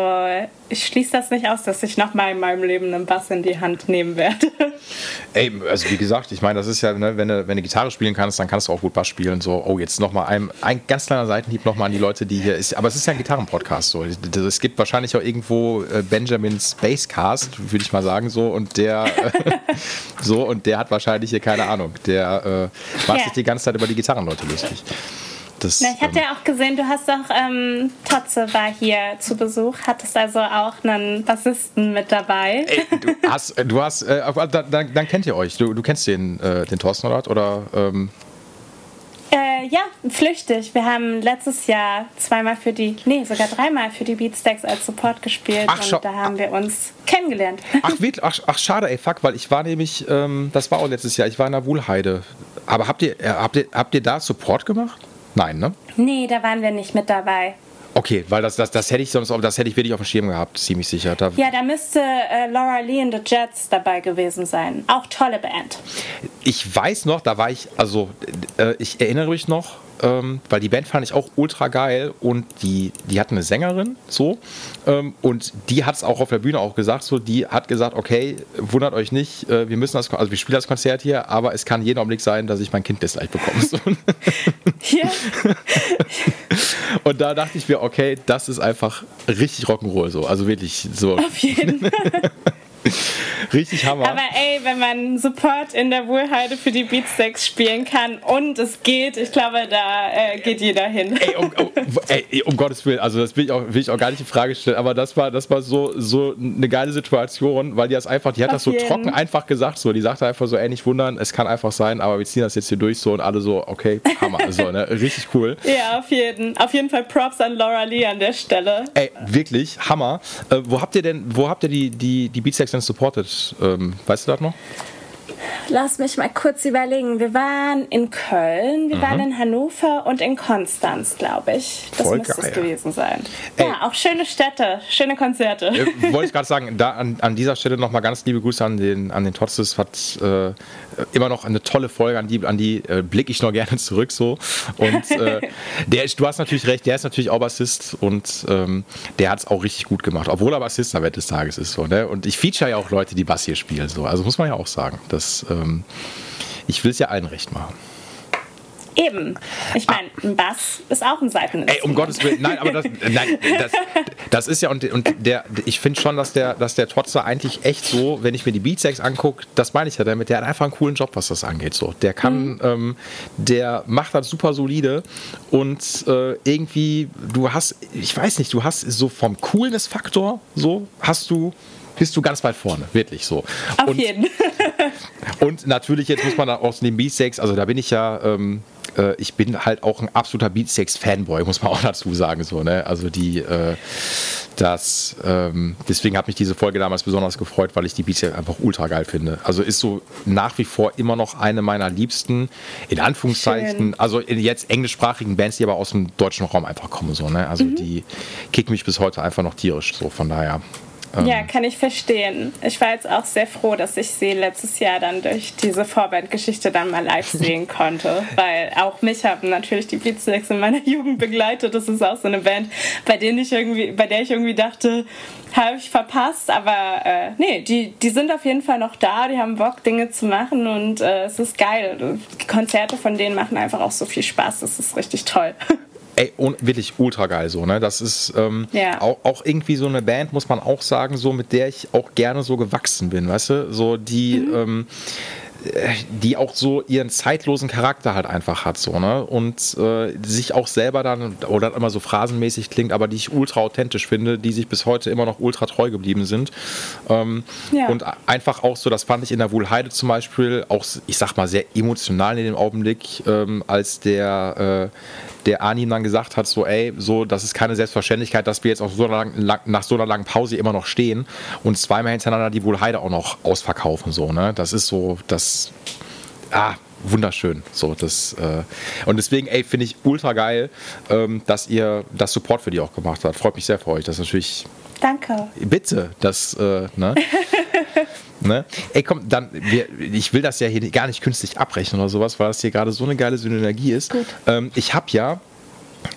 ich schließe das nicht aus, dass ich nochmal in meinem Leben einen Bass in die Hand nehmen werde. [laughs] Ey, also wie gesagt, ich meine, das ist ja, ne, wenn, du, wenn du Gitarre spielen kannst, dann kannst du auch gut Bass spielen. So, oh, jetzt nochmal ein, ein ganz kleiner Seitenhieb nochmal an die Leute, die hier ist. Aber es ist ja ein Gitarrenpodcast. So. Es gibt wahrscheinlich auch irgendwo äh, Benjamins Basscast, würde ich mal sagen, so. Und der [laughs] so, und der hat wahrscheinlich hier keine Ahnung. Der äh, macht ja. sich die ganze Zeit über die Gitarrenleute lustig. Das, Na, ich hatte ähm, ja auch gesehen, du hast doch, ähm, Totze war hier zu Besuch, hattest also auch einen Bassisten mit dabei. Ey, du hast, du hast äh, dann, dann, kennt ihr euch. Du, du kennst den, äh, den Thorsten oder? oder ähm? äh, ja, flüchtig. Wir haben letztes Jahr zweimal für die, nee, sogar dreimal für die Beatstacks als Support gespielt ach, und da haben wir uns kennengelernt. Ach, [laughs] ach, ach, schade, ey, fuck, weil ich war nämlich, ähm, das war auch letztes Jahr, ich war in der Wuhlheide. Aber habt ihr, äh, habt ihr, habt ihr da Support gemacht? Nein, ne? Nee, da waren wir nicht mit dabei. Okay, weil das, das, das hätte ich sonst, das hätte ich wirklich auf dem Schirm gehabt, ziemlich sicher. Da ja, da müsste äh, Laura Lee and the Jets dabei gewesen sein. Auch tolle Band. Ich weiß noch, da war ich, also äh, ich erinnere mich noch, ähm, weil die Band fand ich auch ultra geil und die, die hat eine Sängerin so ähm, und die hat es auch auf der Bühne auch gesagt, so die hat gesagt, okay, wundert euch nicht, äh, wir müssen das, also wir spielen das Konzert hier, aber es kann jeden Augenblick sein, dass ich mein Kind gleich bekomme. So. Ja. [laughs] und da dachte ich mir, okay, das ist einfach richtig Rock'n'Roll so, also wirklich so. Auf jeden Fall. [laughs] [laughs] Richtig Hammer. Aber ey, wenn man Support in der Wohlheide für die Beatsteaks spielen kann und es geht, ich glaube, da äh, geht jeder hin. Ey um, um, [laughs] ey, um, Gottes Willen, also das will ich auch, will ich auch gar nicht in Frage stellen, aber das war, das war so, so eine geile Situation, weil die das einfach, die hat Auf das so jeden. trocken einfach gesagt, so, die sagte einfach so, ey, nicht wundern, es kann einfach sein, aber wir ziehen das jetzt hier durch so und alle so, okay, Hammer, so, ne, [laughs] richtig cool. Ja, auf jeden, auf jeden Fall Props an Laura Lee an der Stelle. Ey, wirklich, Hammer. Äh, wo habt ihr denn, wo habt ihr die, die, die Beatsteaks denn supported? Ähm, weißt du das noch? Lass mich mal kurz überlegen. Wir waren in Köln, wir mhm. waren in Hannover und in Konstanz, glaube ich. Das Voll müsste es gewesen sein. Ey. Ja, auch schöne Städte, schöne Konzerte. Äh, wollte ich [laughs] gerade sagen, da an, an dieser Stelle nochmal ganz liebe Grüße an den, an den Totzes. Hat äh, immer noch eine tolle Folge, an die, an die äh, blicke ich noch gerne zurück so. Und äh, [laughs] der du hast natürlich recht, der ist natürlich auch Bassist und ähm, der hat es auch richtig gut gemacht, obwohl er Bassist am Ende des Tages ist. So, ne? Und ich feature ja auch Leute, die Bass hier spielen. So. Also muss man ja auch sagen. Das, ähm, ich will es ja allen recht machen. Eben. Ich meine, ein Bass ist auch ein Seiteninstrument. Ey, um Gottes Willen. Nein, aber das, nein, das, das ist ja, und, und der, ich finde schon, dass der, dass der Trotzer eigentlich echt so, wenn ich mir die Beatsex angucke, das meine ich ja damit, der hat einfach einen coolen Job, was das angeht. So. Der kann, mhm. ähm, der macht das super solide und äh, irgendwie, du hast, ich weiß nicht, du hast so vom Coolness-Faktor, so, hast du bist du ganz weit vorne, wirklich so. Auf und, jeden. Und natürlich, jetzt muss man aus den B-Sex, also da bin ich ja ähm, äh, ich bin halt auch ein absoluter Beatsteaks-Fanboy, muss man auch dazu sagen. So, ne? Also die, äh, das, ähm, deswegen hat mich diese Folge damals besonders gefreut, weil ich die Beatsteaks einfach ultra geil finde. Also ist so nach wie vor immer noch eine meiner liebsten, in Anführungszeichen, Schön. also jetzt englischsprachigen Bands, die aber aus dem deutschen Raum einfach kommen. So, ne? Also mhm. die kicken mich bis heute einfach noch tierisch. So, von daher. Ähm, ja, kann ich verstehen. Ich war jetzt auch sehr froh, dass ich sie letztes Jahr dann durch diese Vorbandgeschichte dann mal live [laughs] sehen konnte, weil auch mich haben natürlich die Beatsteaks in meiner [laughs] Jugend begleitet. Das ist auch so eine Band, bei der ich irgendwie, bei der ich irgendwie dachte, habe ich verpasst, aber äh, nee, die, die sind auf jeden Fall noch da, die haben Bock, Dinge zu machen und äh, es ist geil. Die Konzerte von denen machen einfach auch so viel Spaß, das ist richtig toll. [laughs] ey, wirklich ultra geil so, ne? Das ist ähm, ja. auch, auch, irgendwie so eine Band, muss man auch sagen, so mit der ich auch gerne so gewachsen bin, weißt du? So die, mhm. ähm, die auch so ihren zeitlosen Charakter halt einfach hat so ne und äh, sich auch selber dann oder immer so phrasenmäßig klingt, aber die ich ultra authentisch finde, die sich bis heute immer noch ultra treu geblieben sind ähm, ja. und einfach auch so, das fand ich in der Wohlheide zum Beispiel auch, ich sag mal sehr emotional in dem Augenblick, ähm, als der äh, der Arnim dann gesagt hat, so ey, so das ist keine Selbstverständlichkeit, dass wir jetzt auch so lang, lang, nach so einer langen Pause immer noch stehen und zweimal hintereinander die Wohlheide auch noch ausverkaufen so, ne? Das ist so, das ah, wunderschön. So, das, äh, und deswegen, ey, finde ich ultra geil, ähm, dass ihr das Support für die auch gemacht habt. Freut mich sehr für euch. Das ist natürlich. Danke. Bitte, das, äh, ne? [laughs] ne? Ey, komm, dann, wir, ich will das ja hier gar nicht künstlich abrechnen oder sowas, weil das hier gerade so eine geile Synergie ist. Ähm, ich habe ja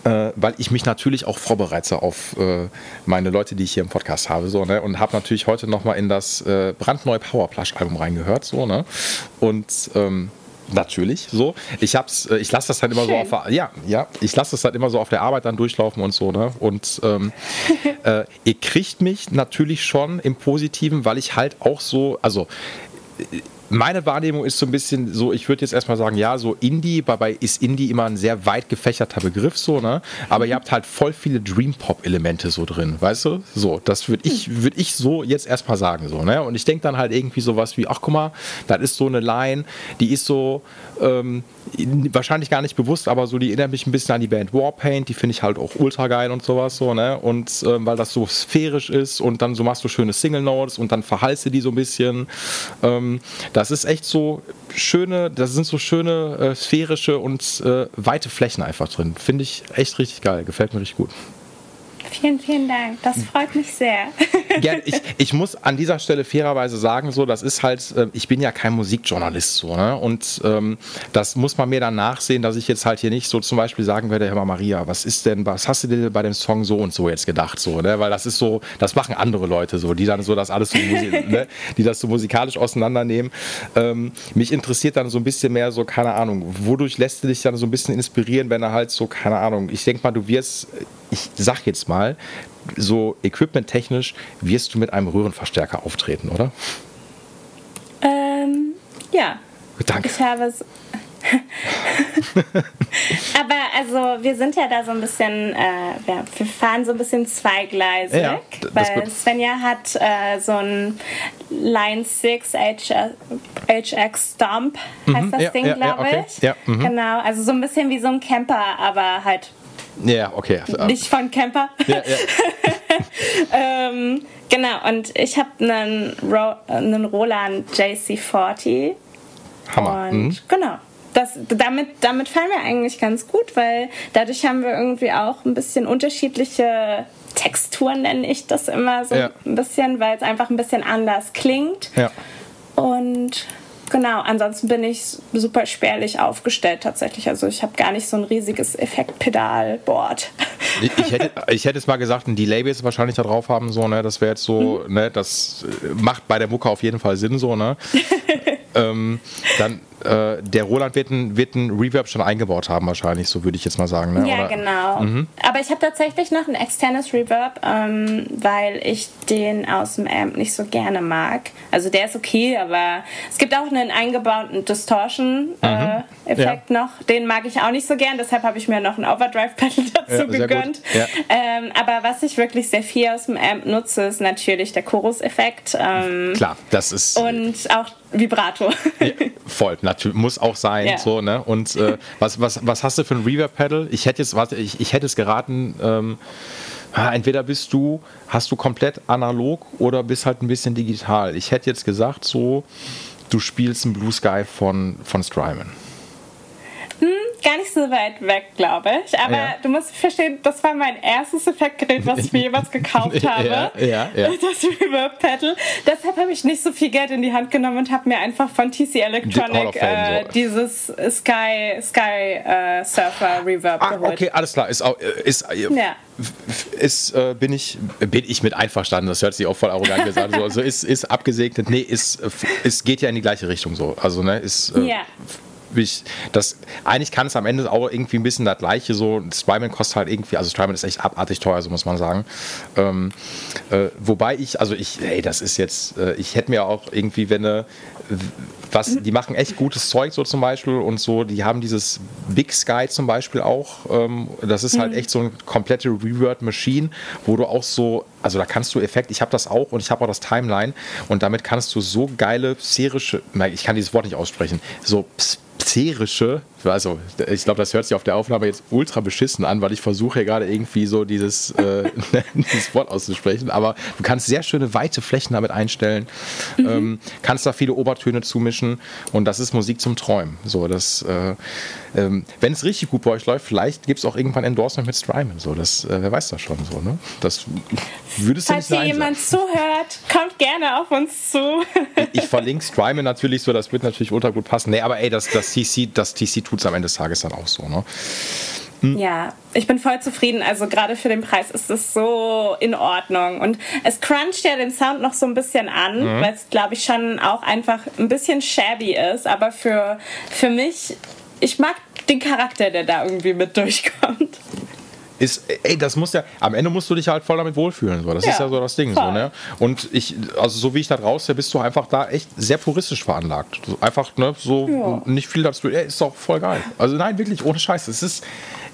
äh, weil ich mich natürlich auch vorbereite auf äh, meine Leute, die ich hier im Podcast habe, so, ne? Und habe natürlich heute nochmal in das äh, brandneue Powerplush-Album reingehört, so, ne? Und ähm, Natürlich, so. Ich hab's, äh, ich lasse das halt immer Schön. so auf ja, ja, ich lasse das halt immer so auf der Arbeit dann durchlaufen und so, ne? Und ähm, [laughs] äh, ihr kriegt mich natürlich schon im Positiven, weil ich halt auch so, also meine Wahrnehmung ist so ein bisschen so, ich würde jetzt erstmal sagen, ja, so Indie, dabei ist Indie immer ein sehr weit gefächerter Begriff, so, ne? Aber ihr habt halt voll viele Dream-Pop-Elemente so drin, weißt du? So, das würde ich, würd ich so jetzt erstmal sagen, so, ne? Und ich denke dann halt irgendwie sowas wie, ach guck mal, das ist so eine Line, die ist so, ähm, wahrscheinlich gar nicht bewusst, aber so, die erinnert mich ein bisschen an die Band Warpaint, die finde ich halt auch ultra geil und sowas so, ne? Und ähm, weil das so sphärisch ist und dann so machst du schöne Single Notes und dann verhalst du die so ein bisschen. Ähm, das ist echt so schöne, das sind so schöne äh, sphärische und äh, weite Flächen einfach drin. Finde ich echt richtig geil, gefällt mir richtig gut. Vielen, vielen Dank. Das freut mich sehr. [laughs] Ja, ich, ich muss an dieser Stelle fairerweise sagen, so, das ist halt, äh, ich bin ja kein Musikjournalist so, ne? Und ähm, das muss man mir dann nachsehen, dass ich jetzt halt hier nicht so zum Beispiel sagen werde, mal, Maria, was ist denn, was hast du dir bei dem Song so und so jetzt gedacht? So, ne? Weil das ist so, das machen andere Leute so, die dann so das alles so, [laughs] ne? die das so musikalisch auseinandernehmen. Ähm, mich interessiert dann so ein bisschen mehr so, keine Ahnung, wodurch lässt du dich dann so ein bisschen inspirieren, wenn er halt so, keine Ahnung, ich denke mal, du wirst ich sag jetzt mal, so equipment-technisch wirst du mit einem Röhrenverstärker auftreten, oder? Ähm, ja. Danke. Ich habe es. [laughs] Aber also wir sind ja da so ein bisschen, äh, wir, wir, fahren so ein bisschen zweigleisig, ja, weil Svenja hat äh, so ein Line 6 HX Stomp, heißt mhm, das ja, Ding, ja, glaube okay. ich. Ja, mhm. Genau, also so ein bisschen wie so ein Camper, aber halt ja, okay. Nicht von Camper. Ja, ja. [laughs] ähm, genau, und ich habe einen, Ro einen Roland JC40. Hammer. Und mhm. genau. Das, damit, damit fallen wir eigentlich ganz gut, weil dadurch haben wir irgendwie auch ein bisschen unterschiedliche Texturen, nenne ich das immer so ja. ein bisschen, weil es einfach ein bisschen anders klingt. Ja. Und Genau, ansonsten bin ich super spärlich aufgestellt tatsächlich. Also ich habe gar nicht so ein riesiges Effektpedalboard. Ich, ich, hätte, ich hätte es mal gesagt, ein Delay wird es wahrscheinlich da drauf haben, so, ne? Das wäre jetzt so, mhm. ne, das macht bei der Mucke auf jeden Fall Sinn, so, ne? [laughs] ähm, dann äh, der Roland wird ein, wird ein Reverb schon eingebaut haben, wahrscheinlich, so würde ich jetzt mal sagen. Ne? Ja, Oder? genau. Mhm. Aber ich habe tatsächlich noch ein externes Reverb, ähm, weil ich den aus dem Amp nicht so gerne mag. Also der ist okay, aber es gibt auch einen eingebauten Distortion. Äh, mhm. Äh, ja. noch. Den mag ich auch nicht so gern, deshalb habe ich mir noch ein Overdrive-Pedal dazu ja, gegönnt. Ja. Ähm, aber was ich wirklich sehr viel aus dem Amp nutze, ist natürlich der Chorus-Effekt. Ähm, Klar, das ist. Und auch Vibrato. voll, natürlich, muss auch sein. So, ne? Und äh, was, was, was hast du für ein Reverb-Pedal? Ich hätte jetzt, warte, ich, ich hätte es geraten, ähm, entweder bist du, hast du komplett analog oder bist halt ein bisschen digital. Ich hätte jetzt gesagt, so, du spielst ein Blue Sky von, von Strymon gar nicht so weit weg, glaube ich. Aber ja. du musst verstehen, das war mein erstes Effektgerät, was ich mir jemals gekauft [laughs] habe. Ja, ja. [laughs] Das Reverb Pedal. Deshalb habe ich nicht so viel Geld in die Hand genommen und habe mir einfach von TC Electronic äh, dieses Sky, Sky äh, Surfer Reverb ah, geholt. Okay, alles klar. Ist, auch, äh, ist, äh, ja. ist äh, bin, ich, bin ich mit einverstanden. Das hört sich auch voll arrogant gesagt. Also ist, ist abgesegnet. Nee, ist, es geht ja in die gleiche Richtung so. Also, ne, ist. Äh, ja ich, das, eigentlich kann es am Ende auch irgendwie ein bisschen das gleiche so. Strymon kostet halt irgendwie, also Strymon ist echt abartig teuer, so muss man sagen. Ähm, äh, wobei ich, also ich, ey, das ist jetzt, äh, ich hätte mir auch irgendwie, wenn eine, was, die machen echt gutes Zeug so zum Beispiel und so, die haben dieses Big Sky zum Beispiel auch, ähm, das ist halt mhm. echt so eine komplette Reword Machine, wo du auch so, also da kannst du Effekt, ich habe das auch und ich habe auch das Timeline und damit kannst du so geile sphärische, ich kann dieses Wort nicht aussprechen, so sphärische, also ich glaube, das hört sich auf der Aufnahme jetzt ultra beschissen an, weil ich versuche gerade irgendwie so dieses, äh, [laughs] dieses Wort auszusprechen, aber du kannst sehr schöne weite Flächen damit einstellen, mhm. ähm, kannst da viele Obertöne zumischen und das ist Musik zum Träumen. So, das, äh, ähm, wenn es richtig gut bei euch läuft, vielleicht gibt es auch irgendwann Endorsement mit Strymon, so, das, äh, wer weiß das schon so, ne? Das würdest du Falls hier jemand zuhört, kommt gerne auf uns zu. ich, ich verlinke Strymon natürlich so, das wird natürlich ultra gut passen. Nee, aber ey, das, das TC, das TC tut es am Ende des Tages dann auch so. Ne? Hm. Ja, ich bin voll zufrieden. Also gerade für den Preis ist es so in Ordnung. Und es cruncht ja den Sound noch so ein bisschen an, mhm. weil es, glaube ich, schon auch einfach ein bisschen shabby ist. Aber für, für mich, ich mag den Charakter, der da irgendwie mit durchkommt ist, ey, das muss ja, am Ende musst du dich halt voll damit wohlfühlen. So. Das ja, ist ja so das Ding. So, ne? Und ich, also so wie ich da raus, bist du einfach da echt sehr puristisch veranlagt. Einfach, ne, so ja. nicht viel dazu. Ey, ist doch voll geil. Also nein, wirklich, ohne Scheiß. Es ist,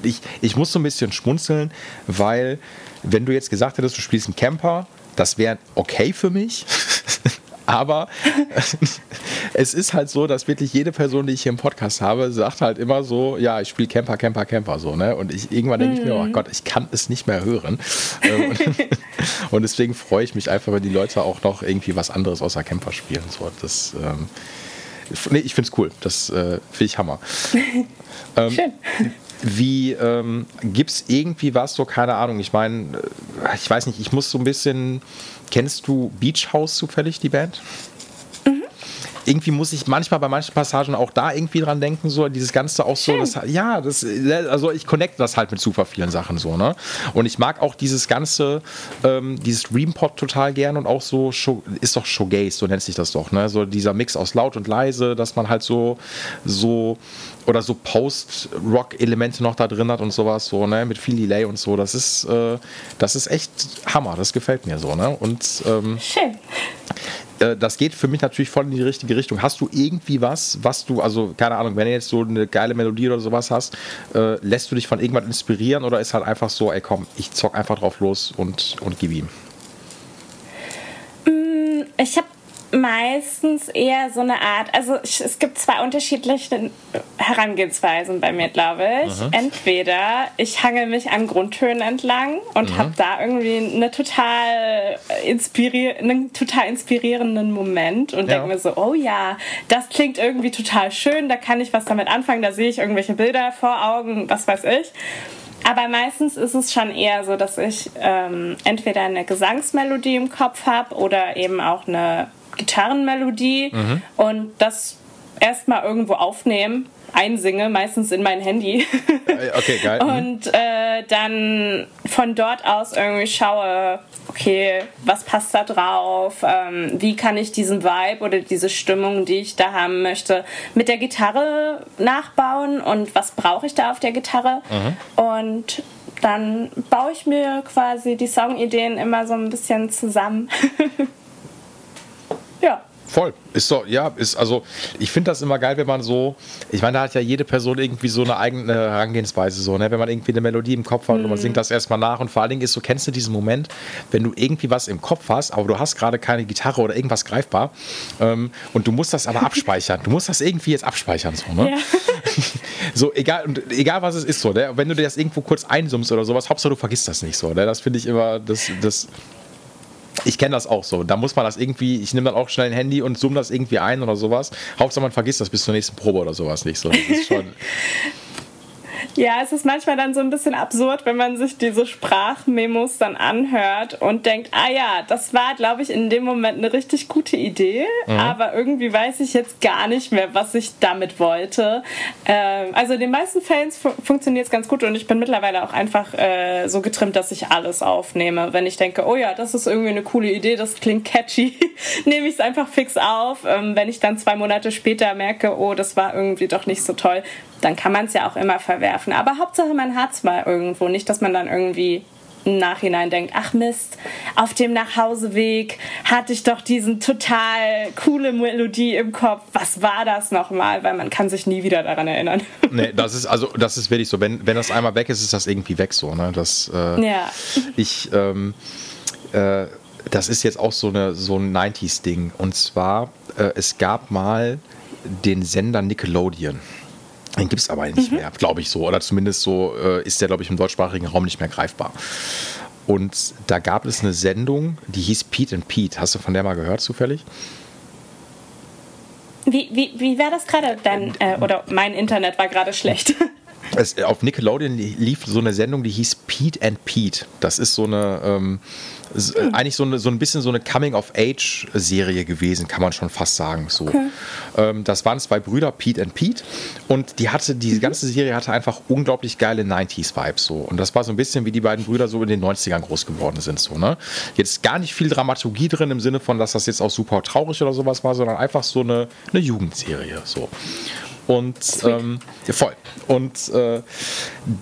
ich, ich muss so ein bisschen schmunzeln, weil, wenn du jetzt gesagt hättest, du spielst einen Camper, das wäre okay für mich. [laughs] Aber [laughs] es ist halt so, dass wirklich jede Person, die ich hier im Podcast habe, sagt halt immer so, ja, ich spiele Camper, Camper, Camper so, ne? Und ich irgendwann denke ich mir, oh mhm. Gott, ich kann es nicht mehr hören. Ähm, [laughs] und deswegen freue ich mich einfach, wenn die Leute auch noch irgendwie was anderes außer Camper spielen. So, das, ähm, nee, ich finde es cool. Das äh, finde ich Hammer. [laughs] Ähm, Schön. Wie ähm, gibt es irgendwie was, so keine Ahnung, ich meine, äh, ich weiß nicht, ich muss so ein bisschen Kennst du Beach House zufällig, die Band? Mhm. Irgendwie muss ich manchmal bei manchen Passagen auch da irgendwie dran denken, so dieses Ganze auch so, das, ja, das, also ich connecte das halt mit super vielen Sachen so, ne? Und ich mag auch dieses ganze, ähm, dieses Dream Pop total gern und auch so, ist doch Showgaze, so nennt sich das doch, ne? So dieser Mix aus laut und leise, dass man halt so, so, oder so Post-Rock-Elemente noch da drin hat und sowas, so, ne, mit viel Delay und so. Das ist, äh, das ist echt Hammer, das gefällt mir so, ne? Und ähm, Schön. Äh, das geht für mich natürlich voll in die richtige Richtung. Hast du irgendwie was, was du, also keine Ahnung, wenn du jetzt so eine geile Melodie oder sowas hast, äh, lässt du dich von irgendwas inspirieren oder ist halt einfach so, ey komm, ich zock einfach drauf los und, und gib ihm? Mm, ich habe meistens eher so eine Art, also es gibt zwei unterschiedliche Herangehensweisen bei mir, glaube ich. Mhm. Entweder ich hangel mich an Grundtönen entlang und mhm. habe da irgendwie eine total einen total inspirierenden Moment und ja. denke mir so, oh ja, das klingt irgendwie total schön, da kann ich was damit anfangen, da sehe ich irgendwelche Bilder vor Augen, was weiß ich. Aber meistens ist es schon eher so, dass ich ähm, entweder eine Gesangsmelodie im Kopf habe oder eben auch eine Gitarrenmelodie mhm. und das erstmal irgendwo aufnehmen, einsinge, meistens in mein Handy. Äh, okay, geil. [laughs] Und äh, dann von dort aus irgendwie schaue, okay, was passt da drauf? Ähm, wie kann ich diesen Vibe oder diese Stimmung, die ich da haben möchte, mit der Gitarre nachbauen und was brauche ich da auf der Gitarre? Mhm. Und dann baue ich mir quasi die Songideen immer so ein bisschen zusammen. [laughs] Ja. Voll. Ist doch, ja, ist, also ich finde das immer geil, wenn man so, ich meine, da hat ja jede Person irgendwie so eine eigene Herangehensweise, so, ne? Wenn man irgendwie eine Melodie im Kopf hat mhm. und man singt das erstmal nach und vor allen Dingen ist so, kennst du diesen Moment, wenn du irgendwie was im Kopf hast, aber du hast gerade keine Gitarre oder irgendwas greifbar ähm, und du musst das aber abspeichern. Du musst das irgendwie jetzt abspeichern, so, ne? Ja. [laughs] so, egal, und egal was es ist, so, ne? Wenn du dir das irgendwo kurz einsummst oder sowas, Hauptsache du vergisst das nicht so, ne? Das finde ich immer, das, das ich kenne das auch so. Da muss man das irgendwie, ich nehme dann auch schnell ein Handy und zoome das irgendwie ein oder sowas. Hauptsache man vergisst das bis zur nächsten Probe oder sowas nicht. So, das ist schon, [laughs] Ja, es ist manchmal dann so ein bisschen absurd, wenn man sich diese Sprachmemos dann anhört und denkt, ah ja, das war, glaube ich, in dem Moment eine richtig gute Idee, mhm. aber irgendwie weiß ich jetzt gar nicht mehr, was ich damit wollte. Ähm, also in den meisten Fällen fu funktioniert es ganz gut und ich bin mittlerweile auch einfach äh, so getrimmt, dass ich alles aufnehme. Wenn ich denke, oh ja, das ist irgendwie eine coole Idee, das klingt catchy, [laughs] nehme ich es einfach fix auf. Ähm, wenn ich dann zwei Monate später merke, oh, das war irgendwie doch nicht so toll, dann kann man es ja auch immer verwerfen. Aber Hauptsache, man hat es mal irgendwo. Nicht, dass man dann irgendwie im Nachhinein denkt, ach Mist, auf dem Nachhauseweg hatte ich doch diesen total coole Melodie im Kopf. Was war das nochmal? Weil man kann sich nie wieder daran erinnern. [laughs] Nee, das ist also das ist wirklich so. Wenn, wenn das einmal weg ist, ist das irgendwie weg so. Ne? Das, äh, ja. Ich, ähm, äh, das ist jetzt auch so, eine, so ein 90s-Ding. Und zwar, äh, es gab mal den Sender Nickelodeon. Den gibt es aber nicht mhm. mehr, glaube ich so. Oder zumindest so äh, ist der, glaube ich, im deutschsprachigen Raum nicht mehr greifbar. Und da gab es eine Sendung, die hieß Pete and Pete. Hast du von der mal gehört zufällig? Wie, wie, wie war das gerade denn? Äh, oder mein Internet war gerade schlecht. [laughs] Es, auf Nickelodeon lief so eine Sendung, die hieß Pete and Pete. Das ist so eine. Ähm, hm. Eigentlich so, eine, so ein bisschen so eine Coming-of-Age-Serie gewesen, kann man schon fast sagen. So. Okay. Ähm, das waren zwei Brüder, Pete und Pete. Und die hatte, diese mhm. ganze Serie hatte einfach unglaublich geile 90s-Vibes. So. Und das war so ein bisschen wie die beiden Brüder so in den 90ern groß geworden sind. So, ne? Jetzt gar nicht viel Dramaturgie drin im Sinne von, dass das jetzt auch super traurig oder sowas war, sondern einfach so eine, eine Jugendserie. So. Und ähm, ja, voll. Und äh,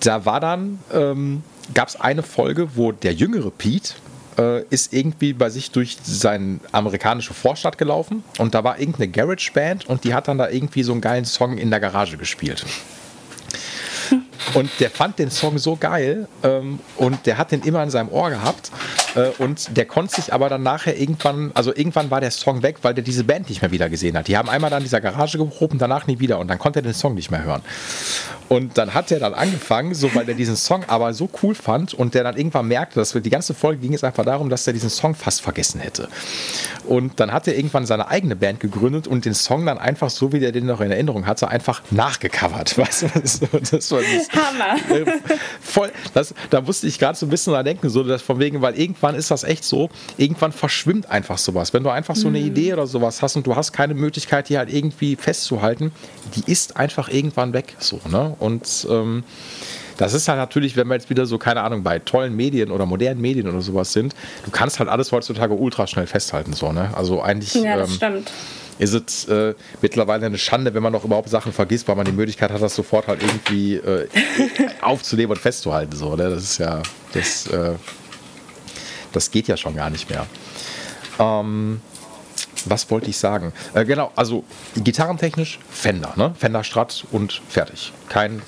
da war dann, ähm, gab es eine Folge, wo der jüngere Pete, äh, ist irgendwie bei sich durch seine amerikanische Vorstadt gelaufen und da war irgendeine Garage-Band und die hat dann da irgendwie so einen geilen Song in der Garage gespielt. Und der fand den Song so geil ähm, und der hat den immer in seinem Ohr gehabt. Äh, und der konnte sich aber dann nachher irgendwann, also irgendwann war der Song weg, weil der diese Band nicht mehr wieder gesehen hat. Die haben einmal dann in dieser Garage geprobt und danach nie wieder und dann konnte er den Song nicht mehr hören. Und dann hat er dann angefangen, so weil er diesen Song aber so cool fand und der dann irgendwann merkte, dass die ganze Folge ging es einfach darum, dass er diesen Song fast vergessen hätte. Und dann hat er irgendwann seine eigene Band gegründet und den Song dann einfach so, wie er den noch in Erinnerung hatte, einfach nachgecovert. [laughs] Weißt du, das, das war das, Hammer. [laughs] voll, das, da musste ich gerade so ein bisschen dran denken, so dass von wegen, weil irgendwann ist das echt so, irgendwann verschwimmt einfach sowas. Wenn du einfach so eine mhm. Idee oder sowas hast und du hast keine Möglichkeit, die halt irgendwie festzuhalten, die ist einfach irgendwann weg. So, ne? Und ähm, das ist halt natürlich, wenn wir jetzt wieder so, keine Ahnung, bei tollen Medien oder modernen Medien oder sowas sind, du kannst halt alles heutzutage ultra schnell festhalten. So, ne? Also eigentlich. Ja, das ähm, stimmt ist es äh, mittlerweile eine Schande, wenn man noch überhaupt Sachen vergisst, weil man die Möglichkeit hat, das sofort halt irgendwie äh, [laughs] aufzunehmen und festzuhalten. So, ne? Das ist ja, das, äh, das geht ja schon gar nicht mehr. Ähm, was wollte ich sagen? Äh, genau, also gitarrentechnisch Fender, ne? Fender Strat und fertig. Kein.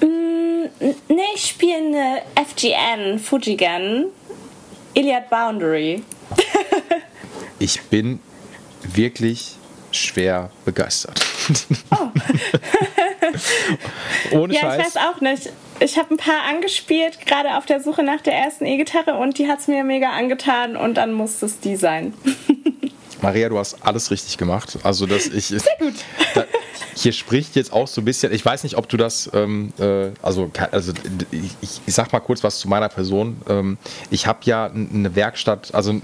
Mm, nee, ich spiele eine FGN, Fujigen, Iliad Boundary. [laughs] ich bin wirklich schwer begeistert. Oh. [laughs] Ohne ja, Scheiß. ich weiß auch nicht. Ich habe ein paar angespielt, gerade auf der Suche nach der ersten E-Gitarre und die hat es mir mega angetan und dann muss es die sein. [laughs] Maria, du hast alles richtig gemacht. Also, dass ich. Sehr gut. Da, hier spricht jetzt auch so ein bisschen, ich weiß nicht, ob du das, ähm, äh, also, also ich, ich, sag mal kurz was zu meiner Person. Ähm, ich habe ja eine Werkstatt, also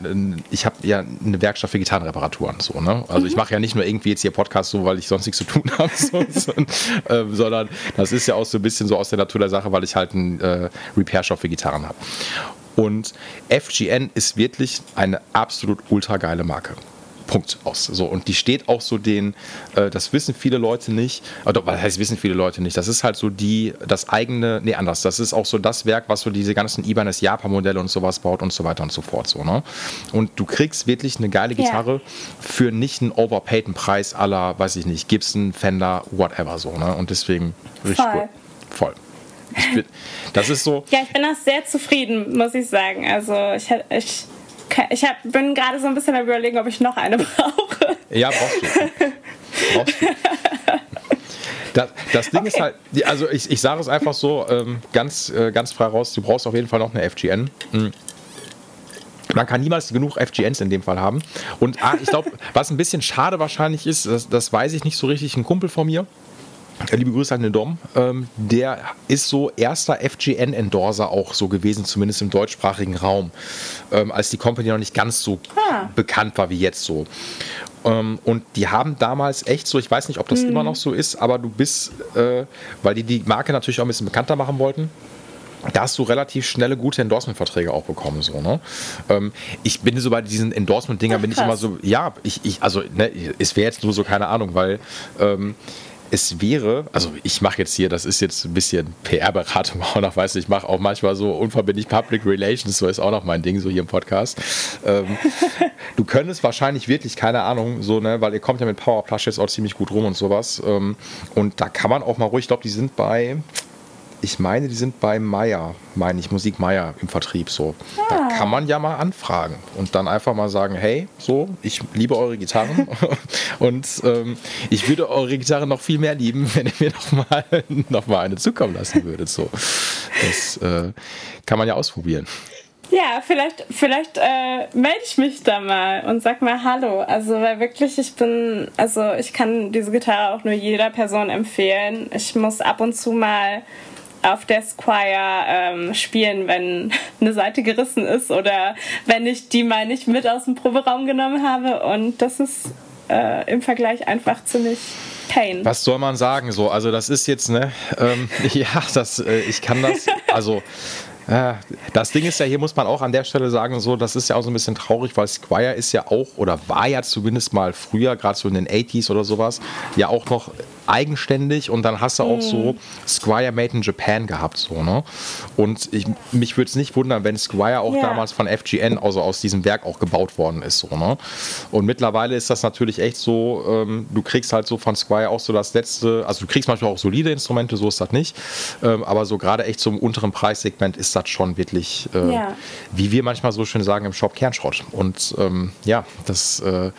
ich habe ja eine Werkstatt für Gitarrenreparaturen, so, ne? Also mhm. ich mache ja nicht nur irgendwie jetzt hier Podcast so, weil ich sonst nichts zu tun [laughs] habe, so, so, äh, sondern das ist ja auch so ein bisschen so aus der Natur der Sache, weil ich halt einen äh, Repair-Shop für Gitarren habe. Und FGN ist wirklich eine absolut ultra geile Marke Punkt aus. So, und die steht auch so den, äh, das wissen viele Leute nicht, oder was heißt, wissen viele Leute nicht, das ist halt so die, das eigene, nee, anders, das ist auch so das Werk, was so diese ganzen Ibanez Japan-Modelle und sowas baut und so weiter und so fort. So, ne? Und du kriegst wirklich eine geile Gitarre ja. für nicht einen overpaiden Preis aller, weiß ich nicht, Gibson, Fender, whatever so, ne? Und deswegen richtig Voll. Cool. Voll. Bin, das ist so. [laughs] Ja, ich bin auch sehr zufrieden, muss ich sagen. Also ich, ich ich hab, bin gerade so ein bisschen am überlegen, ob ich noch eine [laughs] brauche. Ja, brauchst du. brauchst du. Das, das Ding okay. ist halt, also ich, ich sage es einfach so ähm, ganz, äh, ganz frei raus, du brauchst auf jeden Fall noch eine FGN. Mhm. Man kann niemals genug FGNs in dem Fall haben. Und ah, ich glaube, [laughs] was ein bisschen schade wahrscheinlich ist, das, das weiß ich nicht so richtig, ein Kumpel von mir, Liebe Grüße an den Dom. Ähm, der ist so erster FGN-Endorser auch so gewesen, zumindest im deutschsprachigen Raum, ähm, als die Company noch nicht ganz so ah. bekannt war wie jetzt so. Ähm, und die haben damals echt so, ich weiß nicht, ob das mhm. immer noch so ist, aber du bist, äh, weil die die Marke natürlich auch ein bisschen bekannter machen wollten, da hast du relativ schnelle, gute Endorsement-Verträge auch bekommen. So, ne? Ähm, ich bin so bei diesen Endorsement-Dingern, bin ich immer so, ja, ich, ich also, ne, es wäre jetzt nur so, keine Ahnung, weil ähm, es wäre, also ich mache jetzt hier, das ist jetzt ein bisschen PR-Beratung [laughs] auch noch, weißt du, ich mache auch manchmal so unverbindlich Public Relations, so ist auch noch mein Ding, so hier im Podcast. Ähm, [laughs] du könntest wahrscheinlich wirklich, keine Ahnung, so, ne, weil ihr kommt ja mit Power Plush jetzt auch ziemlich gut rum und sowas. Ähm, und da kann man auch mal ruhig, ich glaube, die sind bei, ich meine, die sind bei Meier, meine ich, Musik Meier im Vertrieb so. Ah. Da kann man ja mal anfragen und dann einfach mal sagen, hey, so, ich liebe eure Gitarren [laughs] und ähm, ich würde eure Gitarre noch viel mehr lieben, wenn ihr mir noch mal, [laughs] noch mal eine zukommen lassen würdet. So. Das äh, kann man ja ausprobieren. Ja, vielleicht, vielleicht äh, melde ich mich da mal und sag mal Hallo. Also, weil wirklich, ich bin, also ich kann diese Gitarre auch nur jeder Person empfehlen. Ich muss ab und zu mal auf der Squire ähm, spielen, wenn [laughs] eine Seite gerissen ist oder wenn ich die mal nicht mit aus dem Proberaum genommen habe. Und das ist äh, im Vergleich einfach ziemlich pain. Was soll man sagen? So, also das ist jetzt, ne, ähm, [laughs] ja, das, äh, ich kann das, also das Ding ist ja, hier muss man auch an der Stelle sagen, so, das ist ja auch so ein bisschen traurig, weil Squire ist ja auch, oder war ja zumindest mal früher, gerade so in den 80s oder sowas, ja auch noch eigenständig und dann hast du auch so mhm. Squire Made in Japan gehabt, so, ne? Und ich, mich würde es nicht wundern, wenn Squire auch ja. damals von FGN, also aus diesem Werk auch gebaut worden ist, so, ne? Und mittlerweile ist das natürlich echt so, ähm, du kriegst halt so von Squire auch so das letzte, also du kriegst manchmal auch solide Instrumente, so ist das nicht, ähm, aber so gerade echt so im unteren Preissegment ist das schon wirklich, äh, ja. wie wir manchmal so schön sagen, im Shop Kernschrott. Und ähm, ja, das, äh,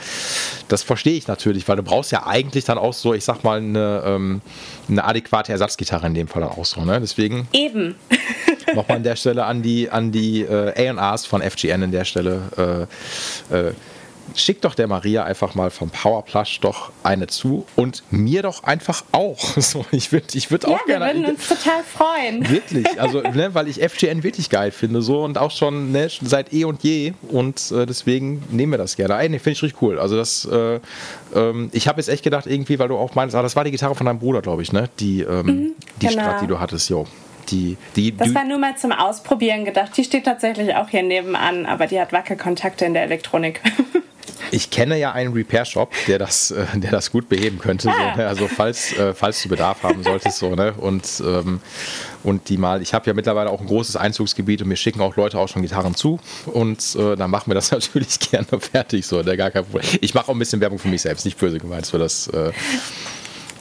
das verstehe ich natürlich, weil du brauchst ja eigentlich dann auch so, ich sag mal, eine, ähm, eine adäquate Ersatzgitarre in dem Fall auch so. Ne? Deswegen. Eben. [laughs] Nochmal an der Stelle an die, an die äh, ARs von FGN in der Stelle. Äh, äh, schick doch der Maria einfach mal vom Powerplush doch eine zu und mir doch einfach auch. [laughs] So, ich würde ich würd ja, auch gerne. Wir würden uns total freuen. Wirklich, [laughs] also, ne, weil ich FGN wirklich geil finde so und auch schon ne, seit eh und je und äh, deswegen nehmen wir das gerne. Ey, ne, finde ich richtig cool. Also das, äh, ähm, ich habe jetzt echt gedacht irgendwie, weil du auch meinst, ah, das war die Gitarre von deinem Bruder, glaube ich, ne? Die, ähm, mhm, die genau. Strat, die du hattest, jo. Die, die, das war nur mal zum Ausprobieren gedacht. Die steht tatsächlich auch hier nebenan, aber die hat Wackelkontakte in der Elektronik. [laughs] Ich kenne ja einen Repair-Shop, der das, äh, der das gut beheben könnte. So, ne? Also falls, äh, falls du Bedarf haben solltest, so, ne? Und, ähm, und die mal, ich habe ja mittlerweile auch ein großes Einzugsgebiet und mir schicken auch Leute auch schon Gitarren zu. Und äh, dann machen wir das [laughs] natürlich gerne fertig, so, ne? Gar kein Problem. Ich mache auch ein bisschen Werbung für mich selbst, nicht böse gemeint, so das. Äh,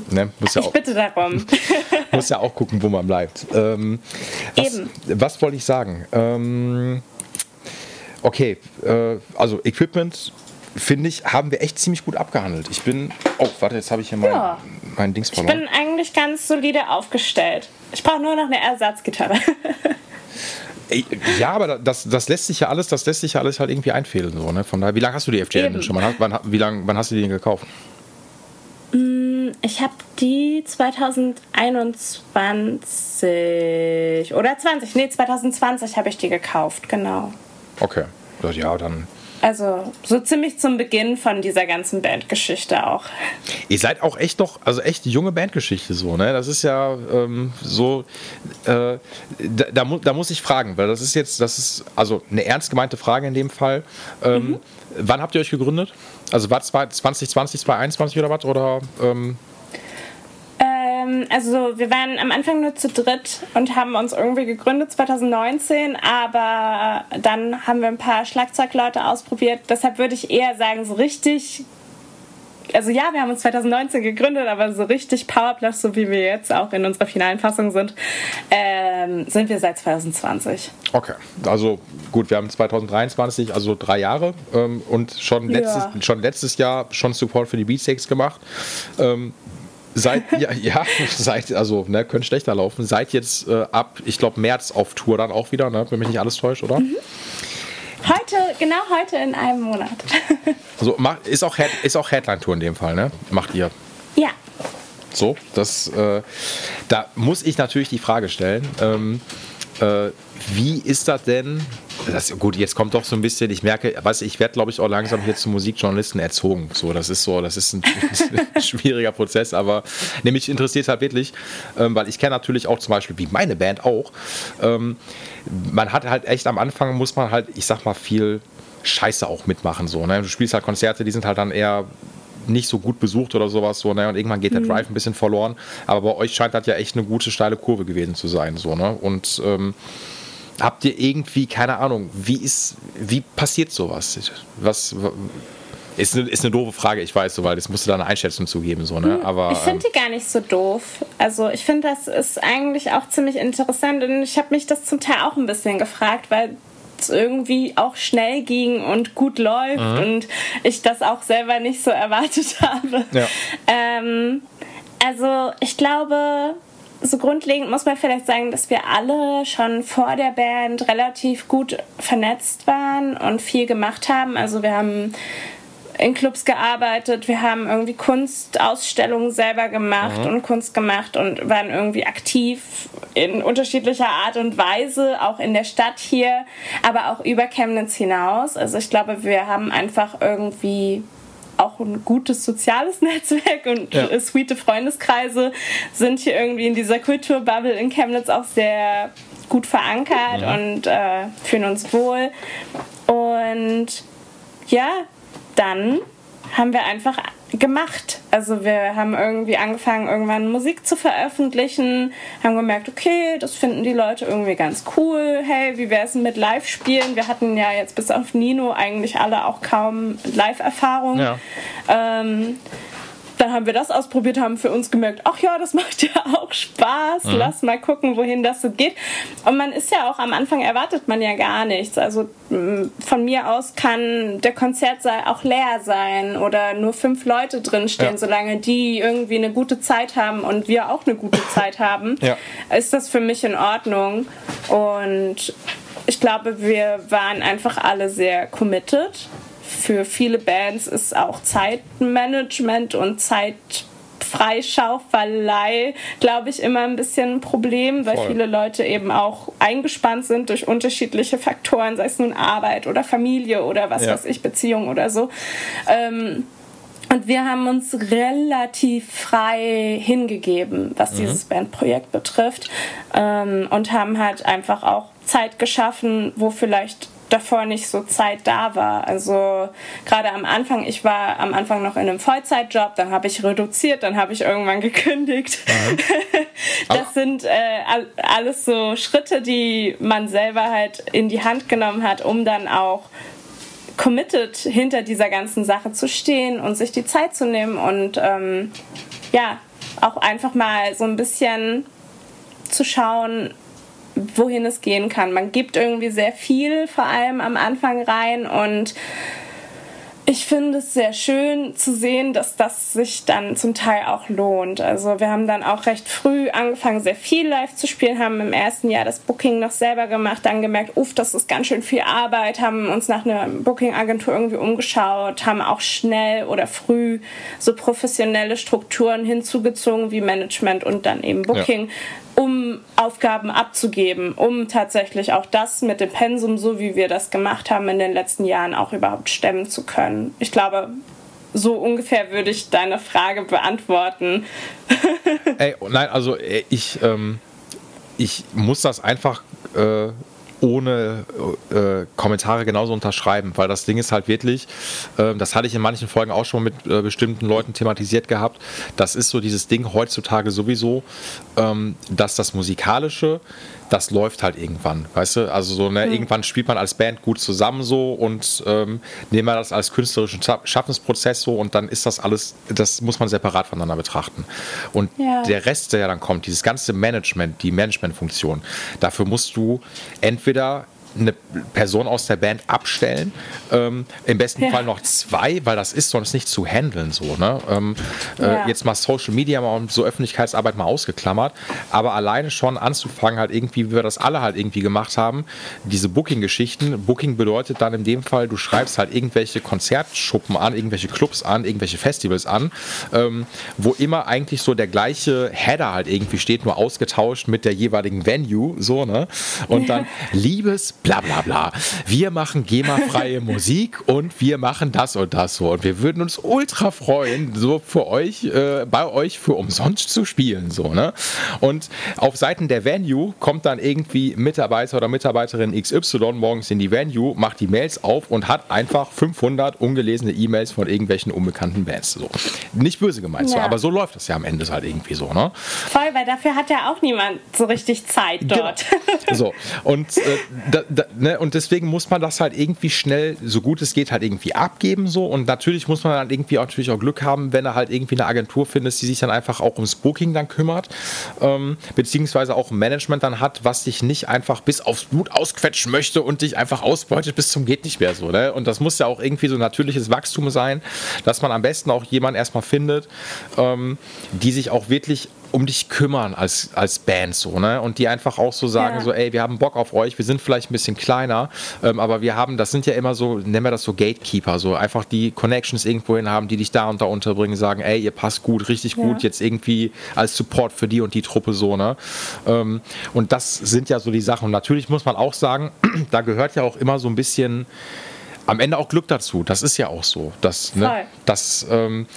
Ne, muss ja ich auch, bitte darum. [laughs] muss ja auch gucken, wo man bleibt. Ähm, was, Eben. Was wollte ich sagen? Ähm, okay, äh, also Equipment finde ich, haben wir echt ziemlich gut abgehandelt. Ich bin. Oh, warte, jetzt habe ich hier mein, ja. mein Dings verloren. Ich bin eigentlich ganz solide aufgestellt. Ich brauche nur noch eine Ersatzgitarre. [laughs] Ja, aber das, das lässt sich ja alles, das lässt sich ja alles halt irgendwie einfädeln. So, ne? Von daher, wie lange hast du die FGN denn schon? Wann, wann, wie lang, wann hast du die denn gekauft? Mm, ich habe die 2021 oder 20, nee, 2020 habe ich die gekauft, genau. Okay. Ja, dann also so ziemlich zum Beginn von dieser ganzen Bandgeschichte auch. Ihr seid auch echt noch, also echt junge Bandgeschichte so, ne? Das ist ja ähm, so, äh, da, da, mu da, muss ich fragen, weil das ist jetzt, das ist also eine ernst gemeinte Frage in dem Fall. Ähm, mhm. Wann habt ihr euch gegründet? Also war es 2020, 2021 oder was? Oder ähm, ähm, also wir waren am Anfang nur zu dritt und haben uns irgendwie gegründet 2019, aber dann haben wir ein paar Schlagzeugleute ausprobiert. Deshalb würde ich eher sagen, so richtig also ja, wir haben uns 2019 gegründet, aber so richtig Powerplush, so wie wir jetzt auch in unserer finalen Fassung sind, ähm, sind wir seit 2020. Okay, also gut, wir haben 2023, also drei Jahre ähm, und schon letztes, ja. schon letztes Jahr schon Support für die Beatsteaks gemacht. Ähm, Seid, ja, ja, seid, also, ne, können schlechter laufen. Seid jetzt äh, ab, ich glaube, März auf Tour dann auch wieder, ne, wenn mich nicht alles täuscht, oder? Mhm. Heute, genau heute in einem Monat. [laughs] also, ist auch, ist auch Headline-Tour in dem Fall, ne? Macht ihr? Ja. So, das, äh, da muss ich natürlich die Frage stellen, ähm, äh, wie ist das denn? Das, gut, jetzt kommt doch so ein bisschen, ich merke, weiß ich werde, glaube ich, auch langsam hier zum Musikjournalisten erzogen. So, das ist so, das ist ein, ein [laughs] schwieriger Prozess, aber nee, mich interessiert halt wirklich, ähm, weil ich kenne natürlich auch zum Beispiel, wie meine Band auch, ähm, man hat halt echt am Anfang, muss man halt, ich sag mal, viel Scheiße auch mitmachen. So, ne? Du spielst halt Konzerte, die sind halt dann eher nicht so gut besucht oder sowas so, ne? Und irgendwann geht der mhm. Drive ein bisschen verloren. Aber bei euch scheint das ja echt eine gute steile Kurve gewesen zu sein, so, ne? Und ähm, habt ihr irgendwie, keine Ahnung, wie ist, wie passiert sowas? Was, ist eine, ist eine doofe Frage, ich weiß so, weil das musst du da eine Einschätzung zugeben, so, ne? Hm, Aber, ich finde die gar nicht so doof. Also ich finde, das ist eigentlich auch ziemlich interessant und ich habe mich das zum Teil auch ein bisschen gefragt, weil es irgendwie auch schnell ging und gut läuft mhm. und ich das auch selber nicht so erwartet [laughs] habe. Ja. Ähm, also ich glaube, so grundlegend muss man vielleicht sagen, dass wir alle schon vor der Band relativ gut vernetzt waren und viel gemacht haben. Also wir haben in Clubs gearbeitet, wir haben irgendwie Kunstausstellungen selber gemacht mhm. und Kunst gemacht und waren irgendwie aktiv in unterschiedlicher Art und Weise, auch in der Stadt hier, aber auch über Chemnitz hinaus. Also ich glaube, wir haben einfach irgendwie auch ein gutes soziales [laughs] Netzwerk und ja. sweete Freundeskreise sind hier irgendwie in dieser Kulturbubble in Chemnitz auch sehr gut verankert ja. und äh, fühlen uns wohl. Und ja, dann haben wir einfach gemacht. Also wir haben irgendwie angefangen, irgendwann Musik zu veröffentlichen, haben gemerkt, okay, das finden die Leute irgendwie ganz cool. Hey, wie wäre es mit Live-Spielen? Wir hatten ja jetzt bis auf Nino eigentlich alle auch kaum Live-Erfahrung. Ja. Ähm, dann haben wir das ausprobiert, haben für uns gemerkt, ach ja, das macht [laughs] ja auch Spaß, mhm. lass mal gucken, wohin das so geht. Und man ist ja auch am Anfang erwartet man ja gar nichts. Also von mir aus kann der Konzertsaal auch leer sein oder nur fünf Leute drinstehen, ja. solange die irgendwie eine gute Zeit haben und wir auch eine gute [laughs] Zeit haben, ja. ist das für mich in Ordnung. Und ich glaube, wir waren einfach alle sehr committed für viele Bands ist auch Zeitmanagement und Zeitfreischaufelei, glaube ich, immer ein bisschen ein Problem, weil Voll. viele Leute eben auch eingespannt sind durch unterschiedliche Faktoren, sei es nun Arbeit oder Familie oder was ja. weiß ich, Beziehung oder so. Ähm, und wir haben uns relativ frei hingegeben, was mhm. dieses Bandprojekt betrifft. Ähm, und haben halt einfach auch Zeit geschaffen, wo vielleicht davor nicht so Zeit da war. Also gerade am Anfang, ich war am Anfang noch in einem Vollzeitjob, dann habe ich reduziert, dann habe ich irgendwann [laughs] gekündigt. das sind äh, alles so Schritte, die man selber halt in die Hand genommen hat, um dann auch committed hinter dieser ganzen Sache zu stehen und sich die Zeit zu nehmen und ähm, ja, auch einfach mal so ein bisschen zu schauen, wohin es gehen kann. Man gibt irgendwie sehr viel, vor allem am Anfang rein und ich finde es sehr schön zu sehen, dass das sich dann zum Teil auch lohnt. Also wir haben dann auch recht früh angefangen, sehr viel live zu spielen, haben im ersten Jahr das Booking noch selber gemacht, dann gemerkt, uff, das ist ganz schön viel Arbeit, haben uns nach einer Booking-Agentur irgendwie umgeschaut, haben auch schnell oder früh so professionelle Strukturen hinzugezogen wie Management und dann eben Booking, ja. Um Aufgaben abzugeben, um tatsächlich auch das mit dem Pensum, so wie wir das gemacht haben in den letzten Jahren, auch überhaupt stemmen zu können. Ich glaube, so ungefähr würde ich deine Frage beantworten. Ey, nein, also ich, ähm, ich muss das einfach äh, ohne äh, Kommentare genauso unterschreiben, weil das Ding ist halt wirklich, äh, das hatte ich in manchen Folgen auch schon mit äh, bestimmten Leuten thematisiert gehabt, das ist so dieses Ding heutzutage sowieso, ähm, dass das Musikalische das läuft halt irgendwann, weißt du? Also so, ne, mhm. irgendwann spielt man als Band gut zusammen so und ähm, nehmen wir das als künstlerischen Schaffensprozess so und dann ist das alles, das muss man separat voneinander betrachten. Und ja. der Rest, der ja dann kommt, dieses ganze Management, die Managementfunktion, dafür musst du entweder eine Person aus der Band abstellen. Ähm, Im besten ja. Fall noch zwei, weil das ist sonst nicht zu handeln so. Ne? Ähm, äh, ja. äh, jetzt mal Social Media mal und so Öffentlichkeitsarbeit mal ausgeklammert, aber alleine schon anzufangen, halt irgendwie, wie wir das alle halt irgendwie gemacht haben, diese Booking-Geschichten. Booking bedeutet dann in dem Fall, du schreibst halt irgendwelche Konzertschuppen an, irgendwelche Clubs an, irgendwelche Festivals an, ähm, wo immer eigentlich so der gleiche Header halt irgendwie steht, nur ausgetauscht mit der jeweiligen Venue, so, ne? Und dann, [laughs] liebes bla bla bla. Wir machen GEMA-freie [laughs] Musik und wir machen das und das so. Und wir würden uns ultra freuen, so für euch, äh, bei euch für umsonst zu spielen. So, ne? Und auf Seiten der Venue kommt dann irgendwie Mitarbeiter oder Mitarbeiterin XY morgens in die Venue, macht die Mails auf und hat einfach 500 ungelesene E-Mails von irgendwelchen unbekannten Bands. So. Nicht böse gemeint, ja. so, aber so läuft das ja am Ende halt irgendwie so. Ne? Voll, weil dafür hat ja auch niemand so richtig Zeit genau. dort. Genau. [laughs] So, und äh, da, da, ne, und deswegen muss man das halt irgendwie schnell, so gut es geht, halt irgendwie abgeben so. Und natürlich muss man dann irgendwie auch, natürlich auch Glück haben, wenn er halt irgendwie eine Agentur findet, die sich dann einfach auch ums Booking dann kümmert, ähm, beziehungsweise auch ein Management dann hat, was dich nicht einfach bis aufs Blut ausquetschen möchte und dich einfach ausbeutet bis zum geht nicht mehr so. Ne? Und das muss ja auch irgendwie so natürliches Wachstum sein, dass man am besten auch jemanden erstmal findet, ähm, die sich auch wirklich um dich kümmern als, als Band so, ne? Und die einfach auch so sagen, ja. so, ey, wir haben Bock auf euch, wir sind vielleicht ein bisschen kleiner, ähm, aber wir haben, das sind ja immer so, nennen wir das so Gatekeeper, so einfach die Connections irgendwohin haben, die dich da und da unterbringen, sagen, ey, ihr passt gut, richtig ja. gut, jetzt irgendwie als Support für die und die Truppe so, ne? Ähm, und das sind ja so die Sachen. Und natürlich muss man auch sagen, [clears throat] da gehört ja auch immer so ein bisschen am Ende auch Glück dazu. Das ist ja auch so. Das, ne, das, ähm,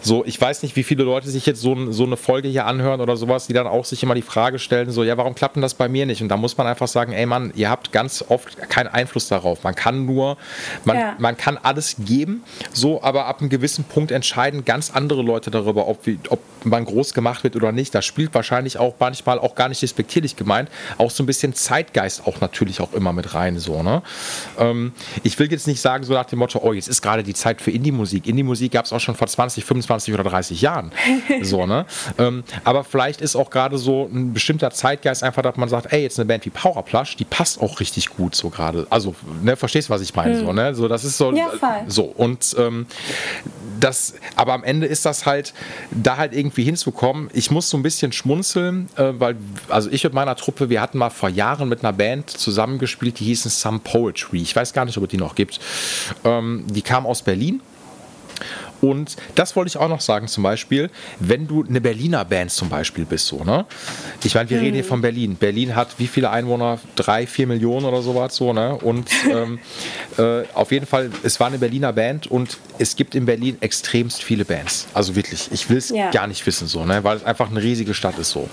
so, ich weiß nicht, wie viele Leute sich jetzt so, so eine Folge hier anhören oder sowas, die dann auch sich immer die Frage stellen, so, ja, warum klappt denn das bei mir nicht? Und da muss man einfach sagen, ey Mann, ihr habt ganz oft keinen Einfluss darauf. Man kann nur, man, ja. man kann alles geben, so, aber ab einem gewissen Punkt entscheiden ganz andere Leute darüber, ob, ob man groß gemacht wird oder nicht. Das spielt wahrscheinlich auch manchmal auch gar nicht respektierlich gemeint, auch so ein bisschen Zeitgeist auch natürlich auch immer mit rein, so, ne? Ähm, ich will jetzt nicht nicht sagen, so nach dem Motto, oh, jetzt ist gerade die Zeit für Indie-Musik. Indie-Musik gab es auch schon vor 20, 25 oder 30 Jahren. [laughs] so, ne? Ähm, aber vielleicht ist auch gerade so ein bestimmter Zeitgeist einfach, dass man sagt, ey, jetzt eine Band wie Powerplush, die passt auch richtig gut so gerade. Also, ne, verstehst du, was ich meine? Hm. So, ne? so, das ist so. Ja, so, und ähm, das, aber am Ende ist das halt, da halt irgendwie hinzukommen. Ich muss so ein bisschen schmunzeln, äh, weil, also ich mit meiner Truppe, wir hatten mal vor Jahren mit einer Band zusammengespielt, die hießen Some Poetry. Ich weiß gar nicht, ob es die noch gibt. Ähm, die kam aus Berlin und das wollte ich auch noch sagen, zum Beispiel, wenn du eine Berliner Band zum Beispiel bist, so, ne? Ich meine, wir hm. reden hier von Berlin. Berlin hat wie viele Einwohner? Drei, vier Millionen oder sowas, so, ne? Und [laughs] ähm, äh, auf jeden Fall, es war eine Berliner Band und es gibt in Berlin extremst viele Bands. Also wirklich, ich will es ja. gar nicht wissen, so, ne? Weil es einfach eine riesige Stadt ist, so.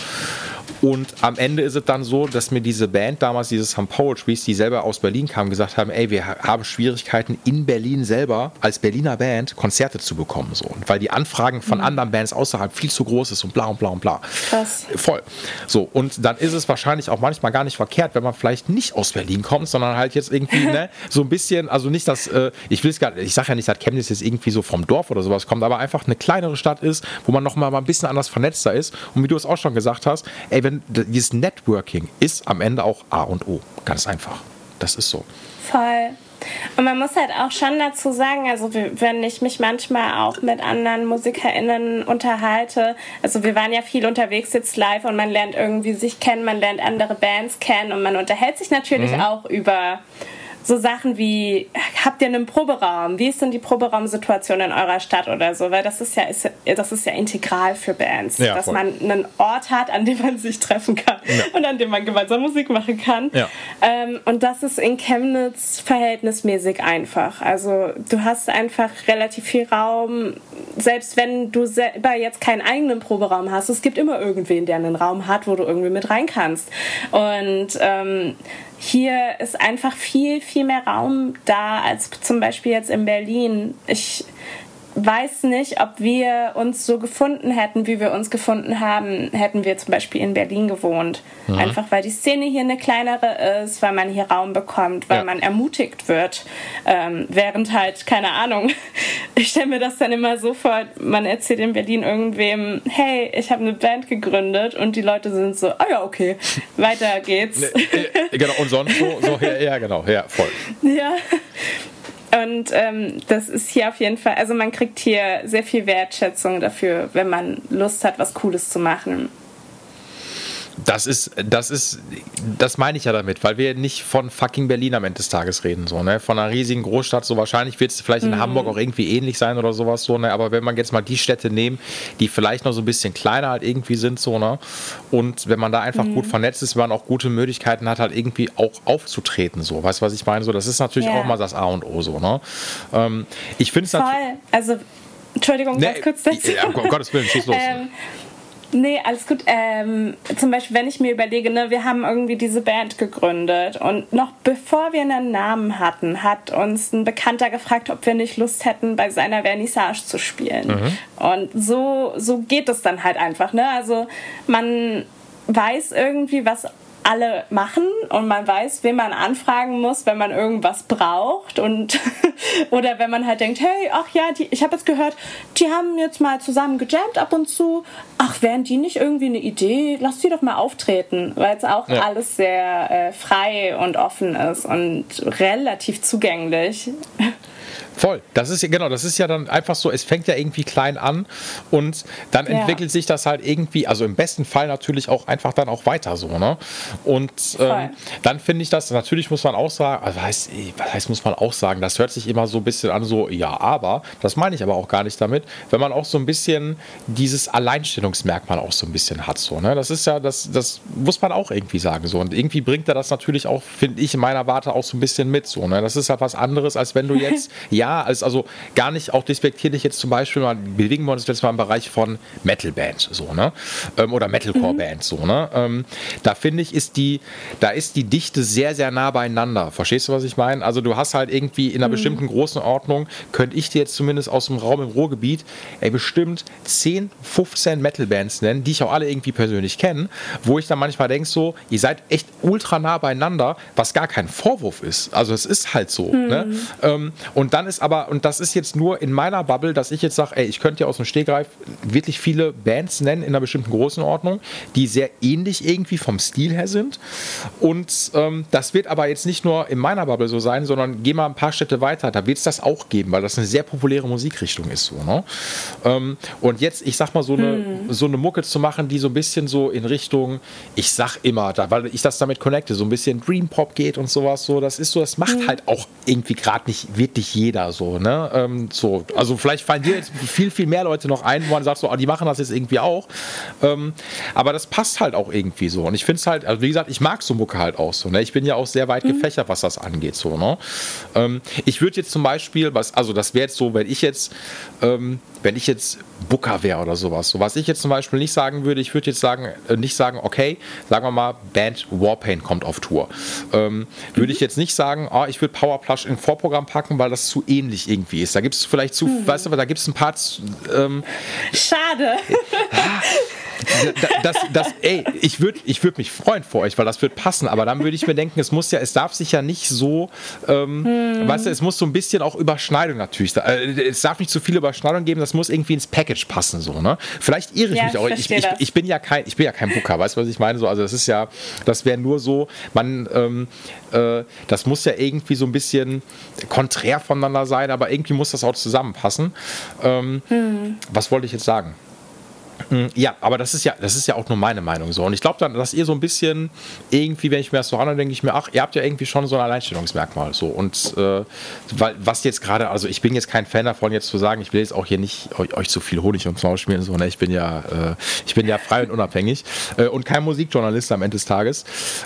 Und am Ende ist es dann so, dass mir diese Band damals, dieses Some Poetries, die selber aus Berlin kamen, gesagt haben, ey, wir haben Schwierigkeiten in Berlin selber als Berliner Band Konzerte zu bekommen. So. Und weil die Anfragen von mhm. anderen Bands außerhalb viel zu groß ist und bla und bla und bla. Krass. Voll. So, und dann ist es wahrscheinlich auch manchmal gar nicht verkehrt, wenn man vielleicht nicht aus Berlin kommt, sondern halt jetzt irgendwie ne, [laughs] so ein bisschen, also nicht, dass, äh, ich will es gar ich sage ja nicht, dass Chemnitz jetzt irgendwie so vom Dorf oder sowas kommt, aber einfach eine kleinere Stadt ist, wo man nochmal ein bisschen anders vernetzter ist. Und wie du es auch schon gesagt hast, ey, wenn dieses Networking ist am Ende auch A und O. Ganz einfach. Das ist so. Voll. Und man muss halt auch schon dazu sagen, also wenn ich mich manchmal auch mit anderen MusikerInnen unterhalte, also wir waren ja viel unterwegs jetzt live und man lernt irgendwie sich kennen, man lernt andere Bands kennen und man unterhält sich natürlich mhm. auch über so Sachen wie, habt ihr einen Proberaum? Wie ist denn die Proberaumsituation in eurer Stadt oder so? Weil das ist ja, ist, das ist ja integral für Bands, ja, dass voll. man einen Ort hat, an dem man sich treffen kann ja. und an dem man gemeinsam Musik machen kann. Ja. Ähm, und das ist in Chemnitz verhältnismäßig einfach. Also du hast einfach relativ viel Raum, selbst wenn du selber jetzt keinen eigenen Proberaum hast. Es gibt immer irgendwen, der einen Raum hat, wo du irgendwie mit rein kannst. Und ähm, hier ist einfach viel, viel mehr Raum da als zum Beispiel jetzt in Berlin. Ich weiß nicht, ob wir uns so gefunden hätten, wie wir uns gefunden haben, hätten wir zum Beispiel in Berlin gewohnt. Mhm. Einfach weil die Szene hier eine kleinere ist, weil man hier Raum bekommt, weil ja. man ermutigt wird. Ähm, während halt, keine Ahnung, [laughs] ich stelle mir das dann immer so vor, man erzählt in Berlin irgendwem, hey, ich habe eine Band gegründet und die Leute sind so, ah oh ja, okay, [laughs] weiter geht's. Ne, äh, genau, und sonst so, so ja, ja, genau, ja, voll. [laughs] Ja. Und ähm, das ist hier auf jeden Fall, also man kriegt hier sehr viel Wertschätzung dafür, wenn man Lust hat, was Cooles zu machen. Das ist, das ist, das meine ich ja damit, weil wir nicht von fucking Berlin am Ende des Tages reden, so, ne? Von einer riesigen Großstadt, so wahrscheinlich wird es vielleicht in mhm. Hamburg auch irgendwie ähnlich sein oder sowas, so, ne? Aber wenn man jetzt mal die Städte nehmen, die vielleicht noch so ein bisschen kleiner halt irgendwie sind, so, ne? Und wenn man da einfach mhm. gut vernetzt ist, man auch gute Möglichkeiten hat, halt irgendwie auch aufzutreten, so. Weißt du, was ich meine? So, das ist natürlich ja. auch mal das A und O, so, ne? Ähm, ich finde es natürlich. Also, Entschuldigung, ne, ganz kurz dazu. Ja, um Gottes Willen, schieß los. [laughs] ähm, Nee, alles gut. Ähm, zum Beispiel, wenn ich mir überlege, ne, wir haben irgendwie diese Band gegründet und noch bevor wir einen Namen hatten, hat uns ein Bekannter gefragt, ob wir nicht Lust hätten, bei seiner Vernissage zu spielen. Mhm. Und so, so geht es dann halt einfach. Ne? Also man weiß irgendwie, was alle machen und man weiß, wen man anfragen muss, wenn man irgendwas braucht und [laughs] oder wenn man halt denkt, hey, ach ja, die, ich habe jetzt gehört, die haben jetzt mal zusammen gejammt ab und zu. Ach, wären die nicht irgendwie eine Idee? Lass die doch mal auftreten, weil es auch ja. alles sehr äh, frei und offen ist und relativ zugänglich. [laughs] Voll. Das ist ja, genau, das ist ja dann einfach so, es fängt ja irgendwie klein an und dann ja. entwickelt sich das halt irgendwie, also im besten Fall natürlich auch einfach dann auch weiter so, ne? Und ähm, dann finde ich das, natürlich muss man auch sagen, also heißt, was heißt, muss man auch sagen, das hört sich immer so ein bisschen an, so, ja, aber, das meine ich aber auch gar nicht damit, wenn man auch so ein bisschen dieses Alleinstellungsmerkmal auch so ein bisschen hat, so, ne? Das ist ja, das, das muss man auch irgendwie sagen, so. Und irgendwie bringt er das natürlich auch, finde ich, in meiner Warte auch so ein bisschen mit, so, ne? Das ist ja was anderes, als wenn du [laughs] jetzt, ja, als also gar nicht auch despektierlich jetzt zum Beispiel mal bewegen wir uns jetzt mal im Bereich von Metal-Band so, ne? Ähm, oder Metalcore-Band, mhm. so, ne? Ähm, da finde ich, ist die, da ist die Dichte sehr, sehr nah beieinander. Verstehst du, was ich meine? Also du hast halt irgendwie in einer mhm. bestimmten großen Ordnung, könnte ich dir jetzt zumindest aus dem Raum im Ruhrgebiet, ey, bestimmt 10, 15 Metal-Bands nennen, die ich auch alle irgendwie persönlich kenne, wo ich dann manchmal denke, so, ihr seid echt ultra nah beieinander, was gar kein Vorwurf ist. Also es ist halt so. Ne? Mhm. Ne? Und dann ist aber, und das ist jetzt nur in meiner Bubble, dass ich jetzt sage, ey, ich könnte ja aus dem Stegreif wirklich viele Bands nennen in einer bestimmten Größenordnung, die sehr ähnlich irgendwie vom Stil her sind. Und ähm, das wird aber jetzt nicht nur in meiner Bubble so sein, sondern geh mal ein paar Städte weiter, da wird es das auch geben, weil das eine sehr populäre Musikrichtung ist. So, ne? ähm, und jetzt, ich sag mal, so eine, hm. so eine Mucke zu machen, die so ein bisschen so in Richtung, ich sag immer, da, weil ich das damit connecte, so ein bisschen Dream Pop geht und sowas, so, das ist so, das macht hm. halt auch irgendwie gerade nicht wirklich jeder so, ne? Ähm, so, also vielleicht fallen dir jetzt viel, viel mehr Leute noch ein, wo man sagt, so, ah, die machen das jetzt irgendwie auch. Ähm, aber das passt halt auch irgendwie so. Und ich finde es halt, also wie gesagt, ich mag so Mucke halt auch so. Ne? Ich bin ja auch sehr weit mhm. gefächert, was das angeht. So, ne? Ähm, ich würde jetzt zum Beispiel, was, also das wäre jetzt so, wenn ich jetzt, ähm, wenn ich jetzt Booker wäre oder sowas. So was ich jetzt zum Beispiel nicht sagen würde, ich würde jetzt sagen, äh, nicht sagen, okay, sagen wir mal, Band Warpaint kommt auf Tour. Ähm, würde ich mhm. jetzt nicht sagen, oh, ich würde Powerplush in Vorprogramm packen, weil das zu ähnlich irgendwie ist. Da gibt es vielleicht zu, mhm. weißt du, da gibt es ein paar. Ähm, Schade. Das, das, ey, ich würde ich würd mich freuen vor euch, weil das wird passen, aber dann würde ich mir denken, es muss ja, es darf sich ja nicht so, ähm, hm. weißt du, es muss so ein bisschen auch Überschneidung natürlich, äh, es darf nicht zu viel Überschneidung geben, das muss irgendwie ins Package passen, so, ne? Vielleicht irre ich ja, mich auch, ich, ich, ich, bin ja kein, ich bin ja kein Booker, weißt du, was ich meine? So, also das ist ja, das wäre nur so, man, ähm, äh, das muss ja irgendwie so ein bisschen konträr voneinander sein, aber irgendwie muss das auch zusammenpassen. Ähm, hm. Was wollte ich jetzt sagen? Hm, ja, aber das ist ja, das ist ja auch nur meine Meinung so. Und ich glaube dann, dass ihr so ein bisschen irgendwie, wenn ich mir das so anhöre, denke ich mir, ach, ihr habt ja irgendwie schon so ein Alleinstellungsmerkmal. So. Und äh, weil, was jetzt gerade, also ich bin jetzt kein Fan davon, jetzt zu sagen, ich will jetzt auch hier nicht euch, euch zu viel Honig ums Maul spielen, so, ne? Ich bin ja, äh, ich bin ja frei und unabhängig äh, und kein Musikjournalist am Ende des Tages.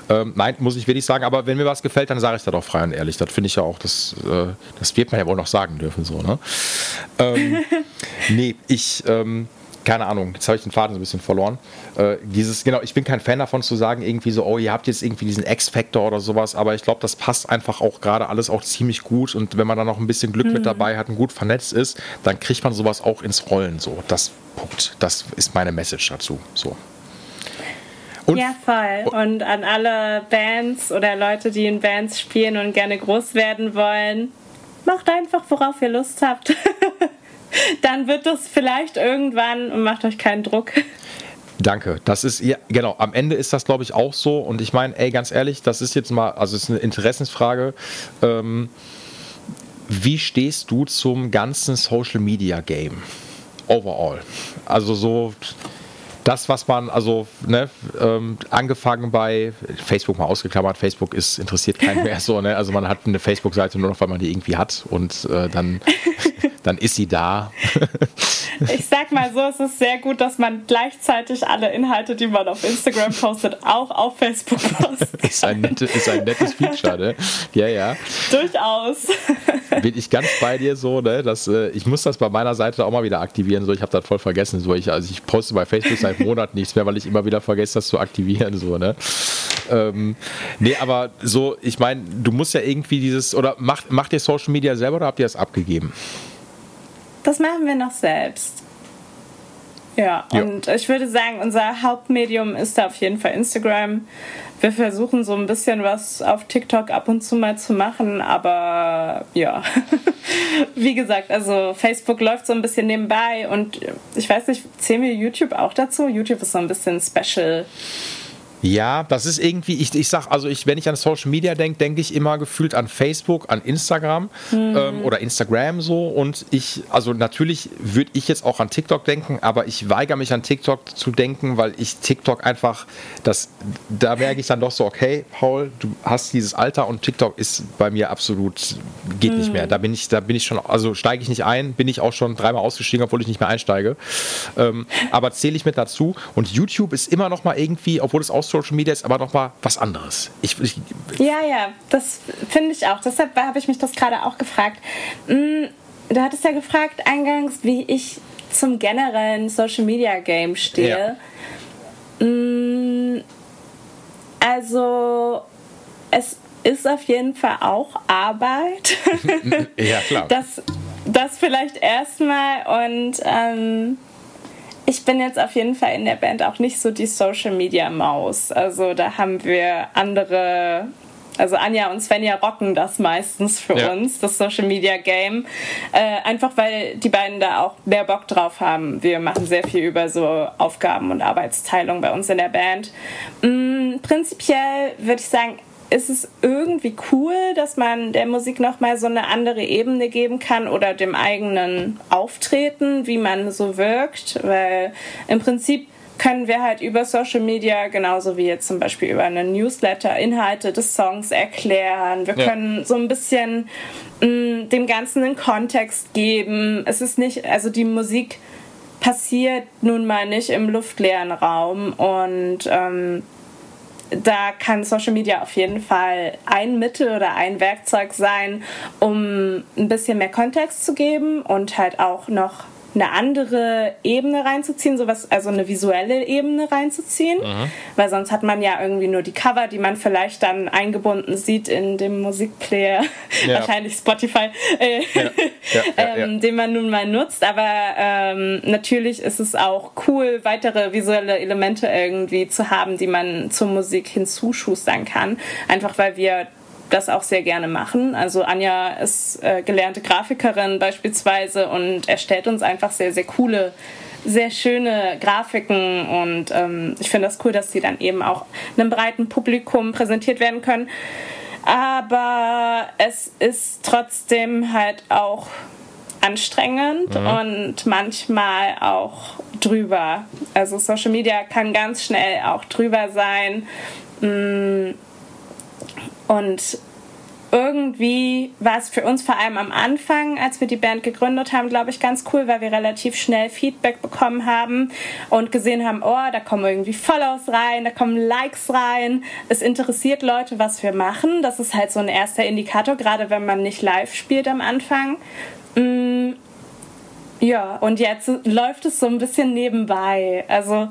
Ähm, nein, muss ich wirklich sagen, aber wenn mir was gefällt, dann sage ich das auch frei und ehrlich. Das finde ich ja auch, das, äh, das wird man ja wohl noch sagen dürfen, so, ne? Ähm, [laughs] nee, ich, ähm, keine Ahnung, jetzt habe ich den Faden so ein bisschen verloren. Äh, dieses, genau, ich bin kein Fan davon zu sagen, irgendwie so, oh, ihr habt jetzt irgendwie diesen X-Factor oder sowas, aber ich glaube, das passt einfach auch gerade alles auch ziemlich gut und wenn man dann noch ein bisschen Glück mhm. mit dabei hat und gut vernetzt ist, dann kriegt man sowas auch ins Rollen. So, das Punkt. Das ist meine Message dazu. So. Und ja, voll. Und an alle Bands oder Leute, die in Bands spielen und gerne groß werden wollen, macht einfach, worauf ihr Lust habt. [laughs] dann wird das vielleicht irgendwann und macht euch keinen Druck. Danke. Das ist, ja, genau, am Ende ist das, glaube ich, auch so. Und ich meine, ey, ganz ehrlich, das ist jetzt mal, also es ist eine Interessensfrage. Ähm, wie stehst du zum ganzen Social Media Game? Overall. Also so das, was man, also ne, ähm, angefangen bei Facebook mal ausgeklammert, Facebook ist interessiert keinen mehr so, ne? Also man hat eine Facebook-Seite nur noch, weil man die irgendwie hat und äh, dann, [laughs] dann ist sie da. [laughs] ich sag mal so, es ist sehr gut, dass man gleichzeitig alle Inhalte, die man auf Instagram postet, auch auf Facebook postet. [laughs] ist, ein nettes, ist ein nettes Feature, ne? Ja, ja. Durchaus. [laughs] Bin ich ganz bei dir so, ne? Dass, äh, ich muss das bei meiner Seite auch mal wieder aktivieren, so ich habe das voll vergessen. So, ich, also ich poste bei Facebook seit Monaten nichts mehr, weil ich immer wieder vergesse, das zu aktivieren, so, ne? Ähm, nee, aber so, ich meine, du musst ja irgendwie dieses, oder macht, macht ihr Social Media selber oder habt ihr das abgegeben? Das machen wir noch selbst. Ja, ja, und ich würde sagen, unser Hauptmedium ist da auf jeden Fall Instagram. Wir versuchen so ein bisschen was auf TikTok ab und zu mal zu machen, aber ja, [laughs] wie gesagt, also Facebook läuft so ein bisschen nebenbei und ich weiß nicht, zählen wir YouTube auch dazu? YouTube ist so ein bisschen special ja, das ist irgendwie, ich, ich sag, also ich, wenn ich an Social Media denke, denke ich immer gefühlt an Facebook, an Instagram mhm. ähm, oder Instagram so. Und ich, also natürlich würde ich jetzt auch an TikTok denken, aber ich weigere mich an TikTok zu denken, weil ich TikTok einfach, das, da merke ich dann doch so, okay, Paul, du hast dieses Alter und TikTok ist bei mir absolut, geht mhm. nicht mehr. Da bin ich, da bin ich schon, also steige ich nicht ein, bin ich auch schon dreimal ausgestiegen, obwohl ich nicht mehr einsteige. Ähm, aber zähle ich mit dazu. Und YouTube ist immer noch mal irgendwie, obwohl es auch Social Media ist aber noch mal was anderes. Ich, ich, ja, ja, das finde ich auch. Deshalb habe ich mich das gerade auch gefragt. Mm, du hattest ja gefragt eingangs, wie ich zum generellen Social Media Game stehe. Ja. Mm, also, es ist auf jeden Fall auch Arbeit. [laughs] ja, klar. Das, das vielleicht erstmal und ähm, ich bin jetzt auf jeden Fall in der Band auch nicht so die Social Media Maus. Also da haben wir andere also Anja und Svenja rocken das meistens für ja. uns, das Social Media Game. Äh, einfach weil die beiden da auch mehr Bock drauf haben. Wir machen sehr viel über so Aufgaben und Arbeitsteilung bei uns in der Band. Mm, prinzipiell würde ich sagen, ist es irgendwie cool, dass man der Musik nochmal so eine andere Ebene geben kann oder dem eigenen Auftreten, wie man so wirkt, weil im Prinzip können wir halt über Social Media, genauso wie jetzt zum Beispiel über einen Newsletter, Inhalte des Songs erklären. Wir ja. können so ein bisschen mh, mm, dem Ganzen einen Kontext geben. Es ist nicht, also die Musik passiert nun mal nicht im luftleeren Raum und ähm, da kann Social Media auf jeden Fall ein Mittel oder ein Werkzeug sein, um ein bisschen mehr Kontext zu geben und halt auch noch eine andere Ebene reinzuziehen, sowas, also eine visuelle Ebene reinzuziehen, mhm. weil sonst hat man ja irgendwie nur die Cover, die man vielleicht dann eingebunden sieht in dem Musikplayer, ja. wahrscheinlich Spotify, äh, ja. Ja, [laughs] ähm, den man nun mal nutzt. Aber ähm, natürlich ist es auch cool, weitere visuelle Elemente irgendwie zu haben, die man zur Musik hinzuschustern kann, einfach weil wir das auch sehr gerne machen. Also Anja ist äh, gelernte Grafikerin beispielsweise und erstellt uns einfach sehr, sehr coole sehr schöne Grafiken und ähm, ich finde das cool, dass die dann eben auch einem breiten Publikum präsentiert werden können. Aber es ist trotzdem halt auch anstrengend mhm. und manchmal auch drüber. Also Social Media kann ganz schnell auch drüber sein. Mm, und irgendwie war es für uns vor allem am Anfang, als wir die Band gegründet haben, glaube ich, ganz cool, weil wir relativ schnell Feedback bekommen haben und gesehen haben, oh, da kommen irgendwie Follows rein, da kommen Likes rein. Es interessiert Leute, was wir machen. Das ist halt so ein erster Indikator, gerade wenn man nicht live spielt am Anfang. Mm, ja, und jetzt läuft es so ein bisschen nebenbei. Also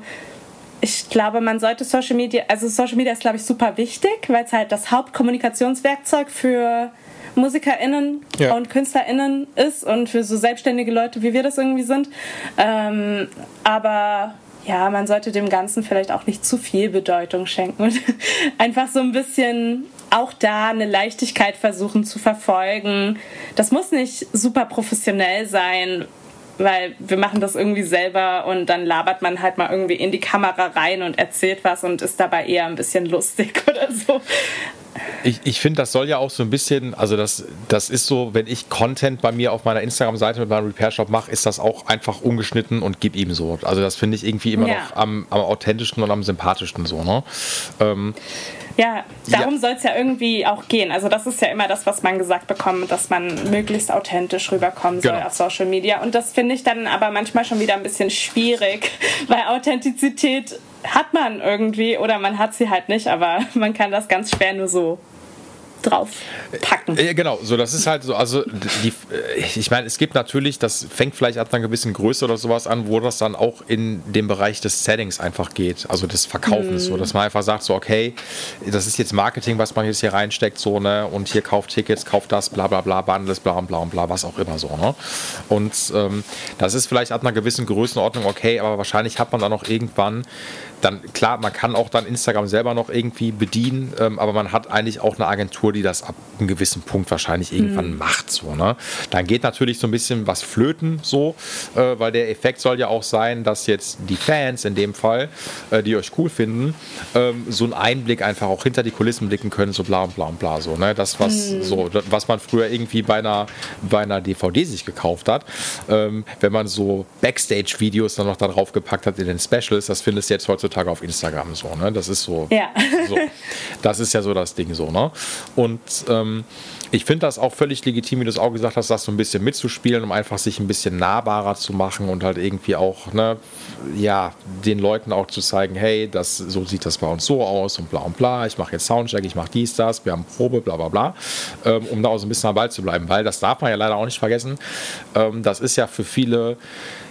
ich glaube, man sollte Social Media, also Social Media ist, glaube ich, super wichtig, weil es halt das Hauptkommunikationswerkzeug für MusikerInnen ja. und KünstlerInnen ist und für so selbstständige Leute, wie wir das irgendwie sind. Ähm, aber ja, man sollte dem Ganzen vielleicht auch nicht zu viel Bedeutung schenken und [laughs] einfach so ein bisschen auch da eine Leichtigkeit versuchen zu verfolgen. Das muss nicht super professionell sein, weil wir machen das irgendwie selber und dann labert man halt mal irgendwie in die Kamera rein und erzählt was und ist dabei eher ein bisschen lustig [laughs] oder so. Ich, ich finde, das soll ja auch so ein bisschen, also das, das ist so, wenn ich Content bei mir auf meiner Instagram-Seite mit meinem Repair-Shop mache, ist das auch einfach ungeschnitten und gib ihm so. Also das finde ich irgendwie immer ja. noch am, am authentischsten und am sympathischsten so. Ne? Ähm, ja, darum ja. soll es ja irgendwie auch gehen. Also das ist ja immer das, was man gesagt bekommt, dass man möglichst authentisch rüberkommen soll genau. auf Social Media. Und das finde ich dann aber manchmal schon wieder ein bisschen schwierig, [laughs] weil Authentizität hat man irgendwie oder man hat sie halt nicht, aber [laughs] man kann das ganz schwer nur so drauf packen. Ja, genau, so das ist halt so, also die, ich meine, es gibt natürlich, das fängt vielleicht ab einer gewissen Größe oder sowas an, wo das dann auch in den Bereich des Settings einfach geht, also des Verkaufens, mm. so dass man einfach sagt, so okay, das ist jetzt Marketing, was man jetzt hier reinsteckt, so ne, und hier kauft Tickets, kauft das, bla bla bla, Bundles, bla bla bla, was auch immer so, ne. Und ähm, das ist vielleicht ab einer gewissen Größenordnung okay, aber wahrscheinlich hat man dann auch irgendwann dann klar, man kann auch dann Instagram selber noch irgendwie bedienen, ähm, aber man hat eigentlich auch eine Agentur, die das ab einem gewissen Punkt wahrscheinlich irgendwann mhm. macht. So, ne? Dann geht natürlich so ein bisschen was flöten, so, äh, weil der Effekt soll ja auch sein, dass jetzt die Fans in dem Fall, äh, die euch cool finden, ähm, so einen Einblick einfach auch hinter die Kulissen blicken können, so bla und bla und bla. So, ne? Das, was, mhm. so, was man früher irgendwie bei einer, bei einer DVD sich gekauft hat, ähm, wenn man so Backstage-Videos dann noch da drauf gepackt hat in den Specials, das findest du jetzt heutzutage heutzutage auf Instagram so, ne? Das ist so, ja. so. Das ist ja so das Ding so, ne? Und ähm, ich finde das auch völlig legitim, wie du es auch gesagt hast, das so ein bisschen mitzuspielen, um einfach sich ein bisschen nahbarer zu machen und halt irgendwie auch, ne, ja, den Leuten auch zu zeigen, hey, das, so sieht das bei uns so aus und bla und bla, ich mache jetzt Soundcheck, ich mache dies, das, wir haben Probe, bla bla bla, ähm, um da auch so ein bisschen am Ball zu bleiben, weil das darf man ja leider auch nicht vergessen. Ähm, das ist ja für viele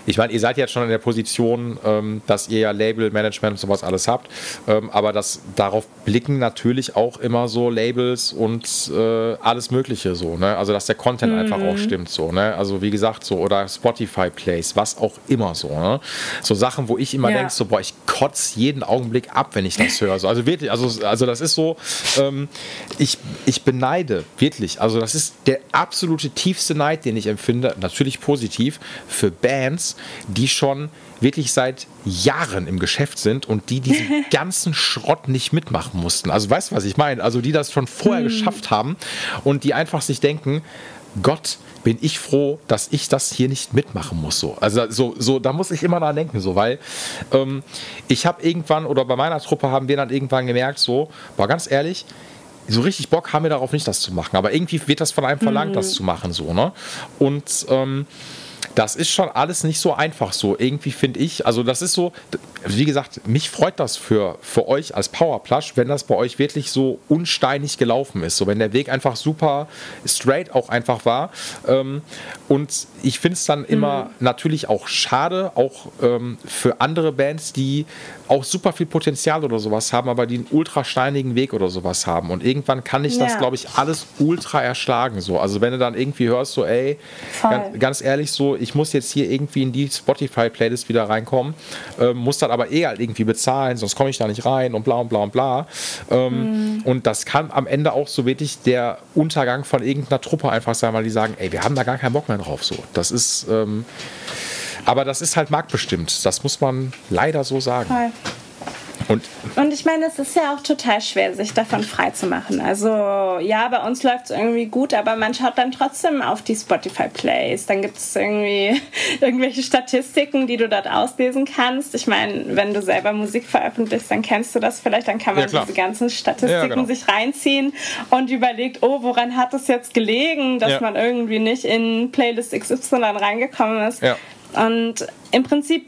ich meine, ihr seid jetzt schon in der Position, ähm, dass ihr ja Label, Management und sowas alles habt, ähm, aber das, darauf blicken natürlich auch immer so Labels und äh, alles Mögliche so, ne? Also dass der Content mhm. einfach auch stimmt so, ne? Also wie gesagt so oder Spotify Plays, was auch immer so, ne? So Sachen, wo ich immer ja. denke so, boah, ich kotze jeden Augenblick ab, wenn ich das höre. So, also wirklich, also, also das ist so, ähm, ich, ich beneide wirklich, also das ist der absolute tiefste Neid, den ich empfinde, natürlich positiv für Bands, die schon wirklich seit Jahren im Geschäft sind und die diesen [laughs] ganzen Schrott nicht mitmachen mussten. Also weißt du, was ich meine? Also die das schon vorher mhm. geschafft haben und die einfach sich denken, Gott, bin ich froh, dass ich das hier nicht mitmachen muss. So. Also so, so, da muss ich immer dran denken, so, weil ähm, ich habe irgendwann oder bei meiner Truppe haben wir dann irgendwann gemerkt, so, war ganz ehrlich, so richtig Bock haben wir darauf nicht, das zu machen. Aber irgendwie wird das von einem verlangt, mhm. das zu machen, so, ne? Und ähm, das ist schon alles nicht so einfach so. Irgendwie finde ich, also das ist so, wie gesagt, mich freut das für, für euch als Powerplush, wenn das bei euch wirklich so unsteinig gelaufen ist. So, wenn der Weg einfach super straight auch einfach war. Ähm, und ich finde es dann immer mhm. natürlich auch schade, auch ähm, für andere Bands, die auch super viel Potenzial oder sowas haben, aber die einen ultra steinigen Weg oder sowas haben. Und irgendwann kann ich ja. das, glaube ich, alles ultra erschlagen. So. Also wenn du dann irgendwie hörst, so, ey, ganz, ganz, ehrlich, so, ich muss jetzt hier irgendwie in die Spotify-Playlist wieder reinkommen, ähm, muss dann aber eh halt irgendwie bezahlen, sonst komme ich da nicht rein und bla und bla und bla. Ähm, mhm. Und das kann am Ende auch so wirklich der Untergang von irgendeiner Truppe einfach sein, weil die sagen, ey, wir haben da gar keinen Bock mehr drauf. So. Das ist. Ähm, aber das ist halt marktbestimmt. Das muss man leider so sagen. Voll. Und, und ich meine, es ist ja auch total schwer, sich davon freizumachen. Also ja, bei uns läuft es irgendwie gut, aber man schaut dann trotzdem auf die Spotify-Plays. Dann gibt es irgendwie [laughs] irgendwelche Statistiken, die du dort auslesen kannst. Ich meine, wenn du selber Musik veröffentlichst, dann kennst du das vielleicht. Dann kann man ja, diese ganzen Statistiken ja, genau. sich reinziehen und überlegt, oh, woran hat es jetzt gelegen, dass ja. man irgendwie nicht in Playlist XY reingekommen ist. Und im Prinzip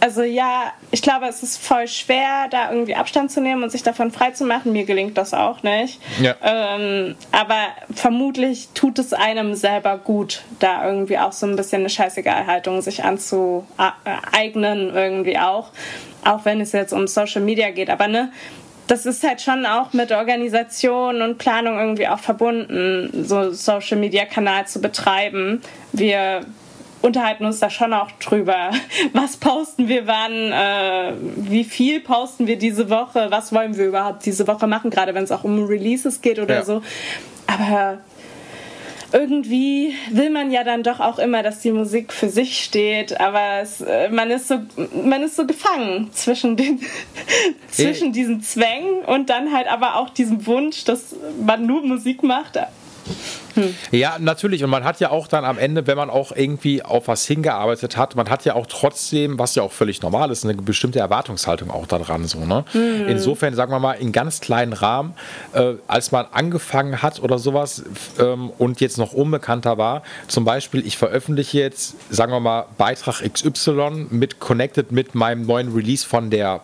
also ja, ich glaube, es ist voll schwer, da irgendwie Abstand zu nehmen und sich davon freizumachen. Mir gelingt das auch nicht. Ja. Ähm, aber vermutlich tut es einem selber gut, da irgendwie auch so ein bisschen eine Scheißegalhaltung sich anzueignen, irgendwie auch. Auch wenn es jetzt um Social Media geht. Aber ne, das ist halt schon auch mit Organisation und Planung irgendwie auch verbunden, so Social Media Kanal zu betreiben. Wir unterhalten uns da schon auch drüber. Was posten wir wann? Äh, wie viel posten wir diese Woche? Was wollen wir überhaupt diese Woche machen? Gerade wenn es auch um Releases geht oder ja. so. Aber irgendwie will man ja dann doch auch immer, dass die Musik für sich steht, aber es, äh, man, ist so, man ist so gefangen zwischen, den, [laughs] zwischen diesen Zwängen und dann halt aber auch diesem Wunsch, dass man nur Musik macht. Hm. Ja, natürlich. Und man hat ja auch dann am Ende, wenn man auch irgendwie auf was hingearbeitet hat, man hat ja auch trotzdem, was ja auch völlig normal ist, eine bestimmte Erwartungshaltung auch daran. So, ne? Hm. Insofern, sagen wir mal, in ganz kleinen Rahmen, äh, als man angefangen hat oder sowas ähm, und jetzt noch unbekannter war, zum Beispiel, ich veröffentliche jetzt, sagen wir mal, Beitrag XY mit connected mit meinem neuen Release von der,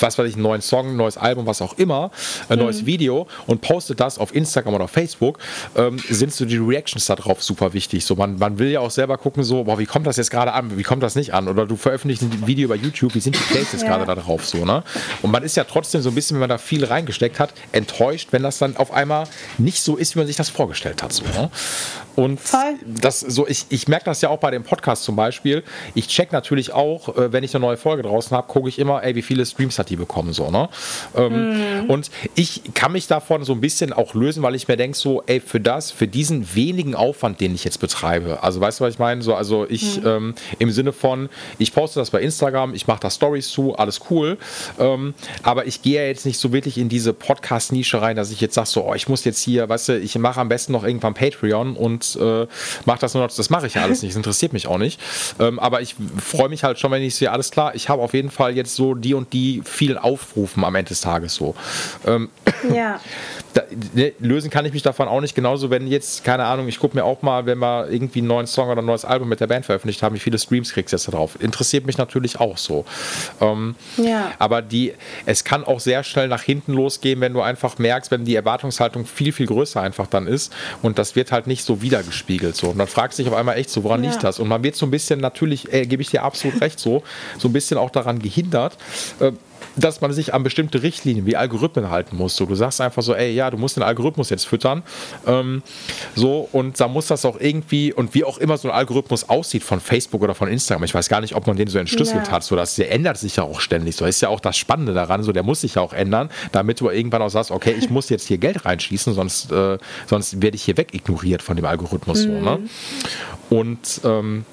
was weiß ich, neuen Song, neues Album, was auch immer, ein hm. neues Video und poste das auf Instagram oder auf Facebook. Ähm, sind so die Reactions darauf super wichtig. So, man, man will ja auch selber gucken, so, boah, wie kommt das jetzt gerade an, wie kommt das nicht an? Oder du veröffentlichst ein Video über YouTube, wie sind die Plays jetzt ja. gerade da drauf? So, ne? Und man ist ja trotzdem so ein bisschen, wenn man da viel reingesteckt hat, enttäuscht, wenn das dann auf einmal nicht so ist, wie man sich das vorgestellt hat. So, ne? Und Voll. das so, ich, ich merke das ja auch bei dem Podcast zum Beispiel. Ich check natürlich auch, äh, wenn ich eine neue Folge draußen habe, gucke ich immer, ey, wie viele Streams hat die bekommen, so, ne? Ähm, mm. Und ich kann mich davon so ein bisschen auch lösen, weil ich mir denke, so, ey, für das, für diesen wenigen Aufwand, den ich jetzt betreibe, also weißt du, was ich meine? So, also ich mm. ähm, im Sinne von, ich poste das bei Instagram, ich mache da Stories zu, alles cool. Ähm, aber ich gehe ja jetzt nicht so wirklich in diese Podcast-Nische rein, dass ich jetzt sage, so, oh, ich muss jetzt hier, weißt du, ich mache am besten noch irgendwann Patreon und äh, mache das nur noch, das mache ich ja alles nicht, das interessiert mich auch nicht. Ähm, aber ich freue mich halt schon, wenn ich sehe, alles klar, ich habe auf jeden Fall jetzt so die und die vielen Aufrufen am Ende des Tages so. Ähm, ja. [clears throat] Da, ne, lösen kann ich mich davon auch nicht. Genauso, wenn jetzt, keine Ahnung, ich gucke mir auch mal, wenn wir irgendwie einen neuen Song oder ein neues Album mit der Band veröffentlicht haben, wie viele Streams kriegst du jetzt da drauf. Interessiert mich natürlich auch so. Ähm, ja. Aber die, es kann auch sehr schnell nach hinten losgehen, wenn du einfach merkst, wenn die Erwartungshaltung viel, viel größer einfach dann ist und das wird halt nicht so wieder wiedergespiegelt. So. Und dann fragt sich auf einmal echt so, woran ja. liegt das? Und man wird so ein bisschen, natürlich, äh, gebe ich dir absolut recht, so, so ein bisschen auch daran gehindert, äh, dass man sich an bestimmte Richtlinien wie Algorithmen halten muss. So, du sagst einfach so, ey, ja, du musst den Algorithmus jetzt füttern. Ähm, so, und da muss das auch irgendwie, und wie auch immer so ein Algorithmus aussieht von Facebook oder von Instagram, ich weiß gar nicht, ob man den so entschlüsselt ja. hat, so dass der ändert sich ja auch ständig. So ist ja auch das Spannende daran, so der muss sich ja auch ändern, damit du irgendwann auch sagst, okay, ich [laughs] muss jetzt hier Geld reinschießen, sonst, äh, sonst werde ich hier wegignoriert von dem Algorithmus. Mhm. So, ne? Mhm. Und ähm,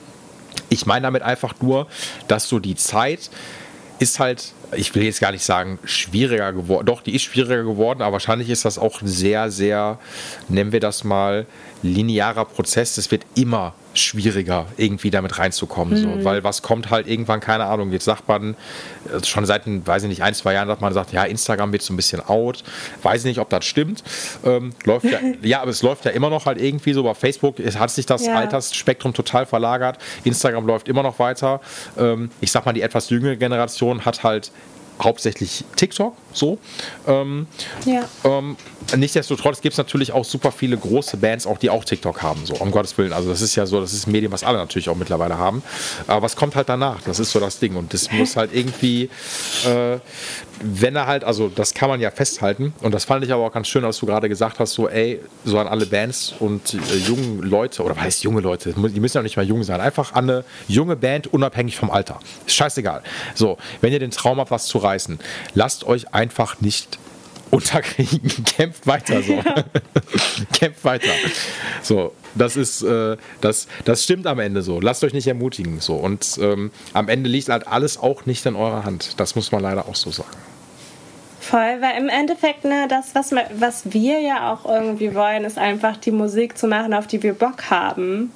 ich meine damit einfach nur, dass so die Zeit ist halt ich will jetzt gar nicht sagen, schwieriger geworden. Doch, die ist schwieriger geworden, aber wahrscheinlich ist das auch sehr, sehr, nennen wir das mal, linearer Prozess. Es wird immer schwieriger, irgendwie damit reinzukommen. Mhm. So. Weil was kommt halt irgendwann, keine Ahnung, jetzt sagt man, äh, schon seit, weiß ich nicht, ein, zwei Jahren, dass man sagt, ja, Instagram wird so ein bisschen out. Weiß nicht, ob das stimmt. Ähm, läuft ja, [laughs] ja, aber es läuft ja immer noch halt irgendwie so. Bei Facebook hat sich das ja. Altersspektrum total verlagert. Instagram läuft immer noch weiter. Ähm, ich sag mal, die etwas jüngere Generation hat halt hauptsächlich TikTok so. Ähm, ja. ähm, nichtsdestotrotz gibt es natürlich auch super viele große Bands, auch die auch TikTok haben, so um Gottes Willen. Also das ist ja so, das ist ein Medium, was alle natürlich auch mittlerweile haben. Aber was kommt halt danach? Das ist so das Ding. Und das muss halt irgendwie, äh, wenn er halt, also das kann man ja festhalten. Und das fand ich aber auch ganz schön, als du gerade gesagt hast, so ey, so an alle Bands und äh, jungen Leute, oder was heißt junge Leute? Die müssen ja nicht mal jung sein. Einfach an eine junge Band, unabhängig vom Alter. Ist scheißegal. So, wenn ihr den Traum habt, was zu reißen, lasst euch einfach nicht unterkriegen. [laughs] Kämpft weiter so. Ja. [laughs] Kämpft weiter. So, das ist, äh, das, das stimmt am Ende so. Lasst euch nicht ermutigen. So. Und ähm, am Ende liegt halt alles auch nicht in eurer Hand. Das muss man leider auch so sagen. Voll, weil im Endeffekt, ne, das, was, was wir ja auch irgendwie wollen, ist einfach die Musik zu machen, auf die wir Bock haben.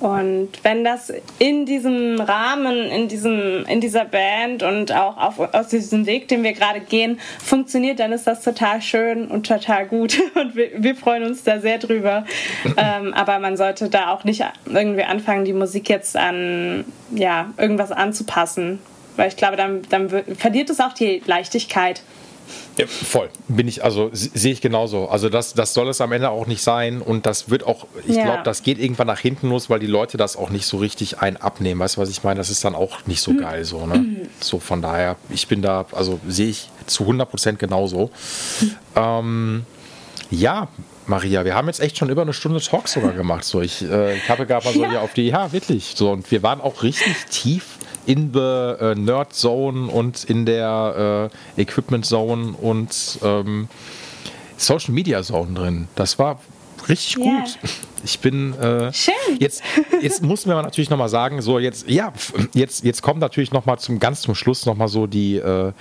Und wenn das in diesem Rahmen, in, diesem, in dieser Band und auch auf, aus diesem Weg, den wir gerade gehen, funktioniert, dann ist das total schön und total gut. [laughs] Und wir, wir freuen uns da sehr drüber. ähm, aber man sollte da auch nicht irgendwie anfangen, die Musik jetzt an ja, irgendwas anzupassen. Weil ich glaube, dann, dann verliert es auch die Leichtigkeit. Ja, voll. Bin ich, also sehe ich genauso. Also das, das soll es am Ende auch nicht sein. Und das wird auch, ich ja. glaube, das geht irgendwann nach hinten los, weil die Leute das auch nicht so richtig ein abnehmen. Weißt du, was ich meine? Das ist dann auch nicht so mhm. geil so, ne? Mhm. So von daher, ich bin da, also sehe ich zu 100 Prozent genauso. Mhm. Ähm, ja, Maria, wir haben jetzt echt schon über eine Stunde Talk sogar gemacht. So, ich, äh, ich habe gerade mal so ja. hier auf die, ja, wirklich. So, und wir waren auch richtig tief in the äh, Nerd Zone und in der äh, Equipment Zone und ähm, Social Media Zone drin. Das war richtig gut. Yeah. Ich bin äh, Schön. jetzt jetzt muss man natürlich noch mal sagen, so jetzt ja jetzt jetzt kommt natürlich noch mal zum ganz zum Schluss noch mal so die äh,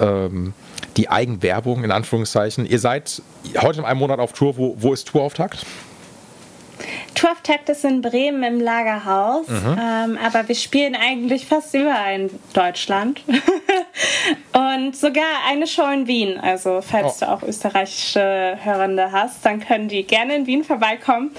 ähm, die Eigenwerbung in Anführungszeichen. Ihr seid heute in einem Monat auf Tour. Wo, wo ist Tourauftakt? Tourauftakt ist in Bremen im Lagerhaus, mhm. ähm, aber wir spielen eigentlich fast überall in Deutschland. [laughs] und sogar eine Show in Wien. Also, falls oh. du auch österreichische Hörende hast, dann können die gerne in Wien vorbeikommen.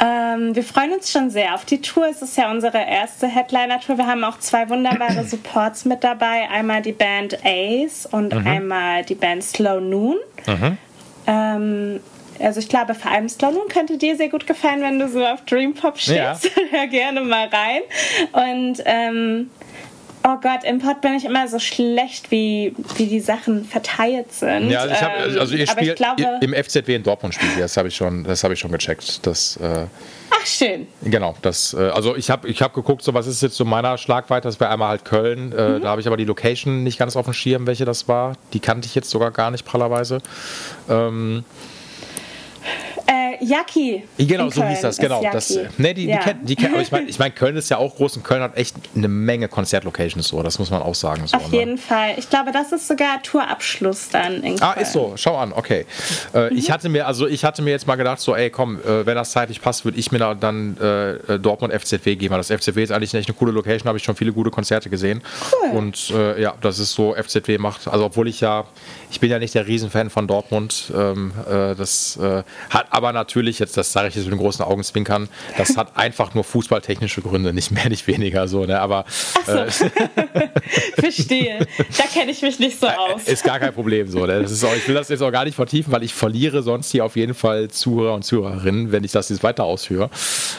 Ähm, wir freuen uns schon sehr auf die Tour. Es ist ja unsere erste Headliner-Tour. Wir haben auch zwei wunderbare [clears throat] Supports mit dabei. Einmal die Band Ace und mhm. einmal die Band Slow Noon. Mhm. Ähm, also ich glaube, vor allem Stallone könnte dir sehr gut gefallen, wenn du so auf Dream Pop stehst. Ja. [laughs] Hör gerne mal rein. Und ähm, oh Gott, im Pod bin ich immer so schlecht, wie, wie die Sachen verteilt sind. Ja, also ich, hab, ähm, also ihr spielt im FZW in Dortmund spielt das habe ich schon, das habe ich schon gecheckt. Das, äh, Ach schön. Genau, das, äh, also ich habe ich hab geguckt, so was ist jetzt so meiner Schlagweite, das wäre einmal halt Köln. Äh, mhm. Da habe ich aber die Location nicht ganz auf dem Schirm, welche das war. Die kannte ich jetzt sogar gar nicht prallerweise. Ähm, äh, Yaki. Genau, so hieß das, genau. Das, nee, die, ja. die, kennt, die kennt, aber ich meine, [laughs] ich mein, Köln ist ja auch groß und Köln hat echt eine Menge Konzertlocations, so, das muss man auch sagen. So, Auf ne? jeden Fall. Ich glaube, das ist sogar Tourabschluss dann in Köln. Ah, ist so, schau an, okay. Äh, mhm. Ich hatte mir, also ich hatte mir jetzt mal gedacht, so, ey, komm, äh, wenn das zeitlich passt, würde ich mir da dann äh, Dortmund FZW geben, weil das FZW ist eigentlich echt eine coole Location, habe ich schon viele gute Konzerte gesehen. Cool. Und äh, ja, das ist so, FZW macht, also obwohl ich ja, ich bin ja nicht der Riesenfan von Dortmund, ähm, äh, das hat aber natürlich jetzt, das sage ich jetzt mit den großen Augenzwinkern, das hat [laughs] einfach nur fußballtechnische Gründe, nicht mehr, nicht weniger so, ne? Aber so. äh, [laughs] verstehe. Da kenne ich mich nicht so aus. Ist gar kein Problem so. Ne? Das ist auch, ich will das jetzt auch gar nicht vertiefen, weil ich verliere sonst hier auf jeden Fall Zuhörer und Zuhörerinnen, wenn ich das jetzt weiter ausführe.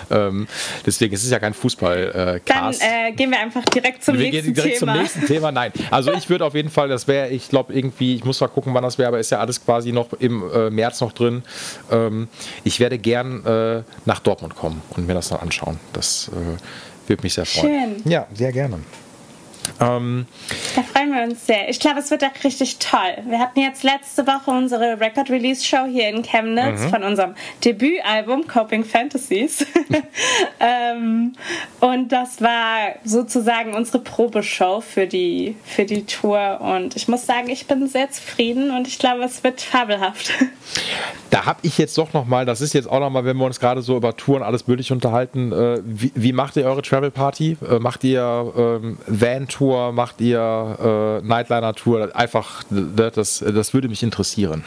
Ähm, deswegen ist es ja kein Fußball. Äh, Dann äh, gehen wir einfach direkt zum wir nächsten direkt Thema. Zum nächsten Thema. Nein, also ich würde auf jeden Fall, das wäre, ich glaube irgendwie, ich muss mal gucken, wann das wäre, aber ist ja alles quasi noch im äh, März noch drin. Ähm, ich werde gern äh, nach Dortmund kommen und mir das dann anschauen. Das äh, würde mich sehr freuen. Schön. Ja, sehr gerne. Ähm, da freuen wir uns sehr. Ich glaube, es wird auch richtig toll. Wir hatten jetzt letzte Woche unsere Record Release Show hier in Chemnitz mhm. von unserem Debütalbum Coping Fantasies. [laughs] ähm, und das war sozusagen unsere Probeshow für die, für die Tour. Und ich muss sagen, ich bin sehr zufrieden und ich glaube, es wird fabelhaft. Da habe ich jetzt doch nochmal, das ist jetzt auch nochmal, wenn wir uns gerade so über Touren alles möglich unterhalten, äh, wie, wie, macht ihr eure Travel Party? Äh, macht ihr ähm, Van Tour? Macht ihr äh, Nightliner Tour? Einfach, das, das würde mich interessieren.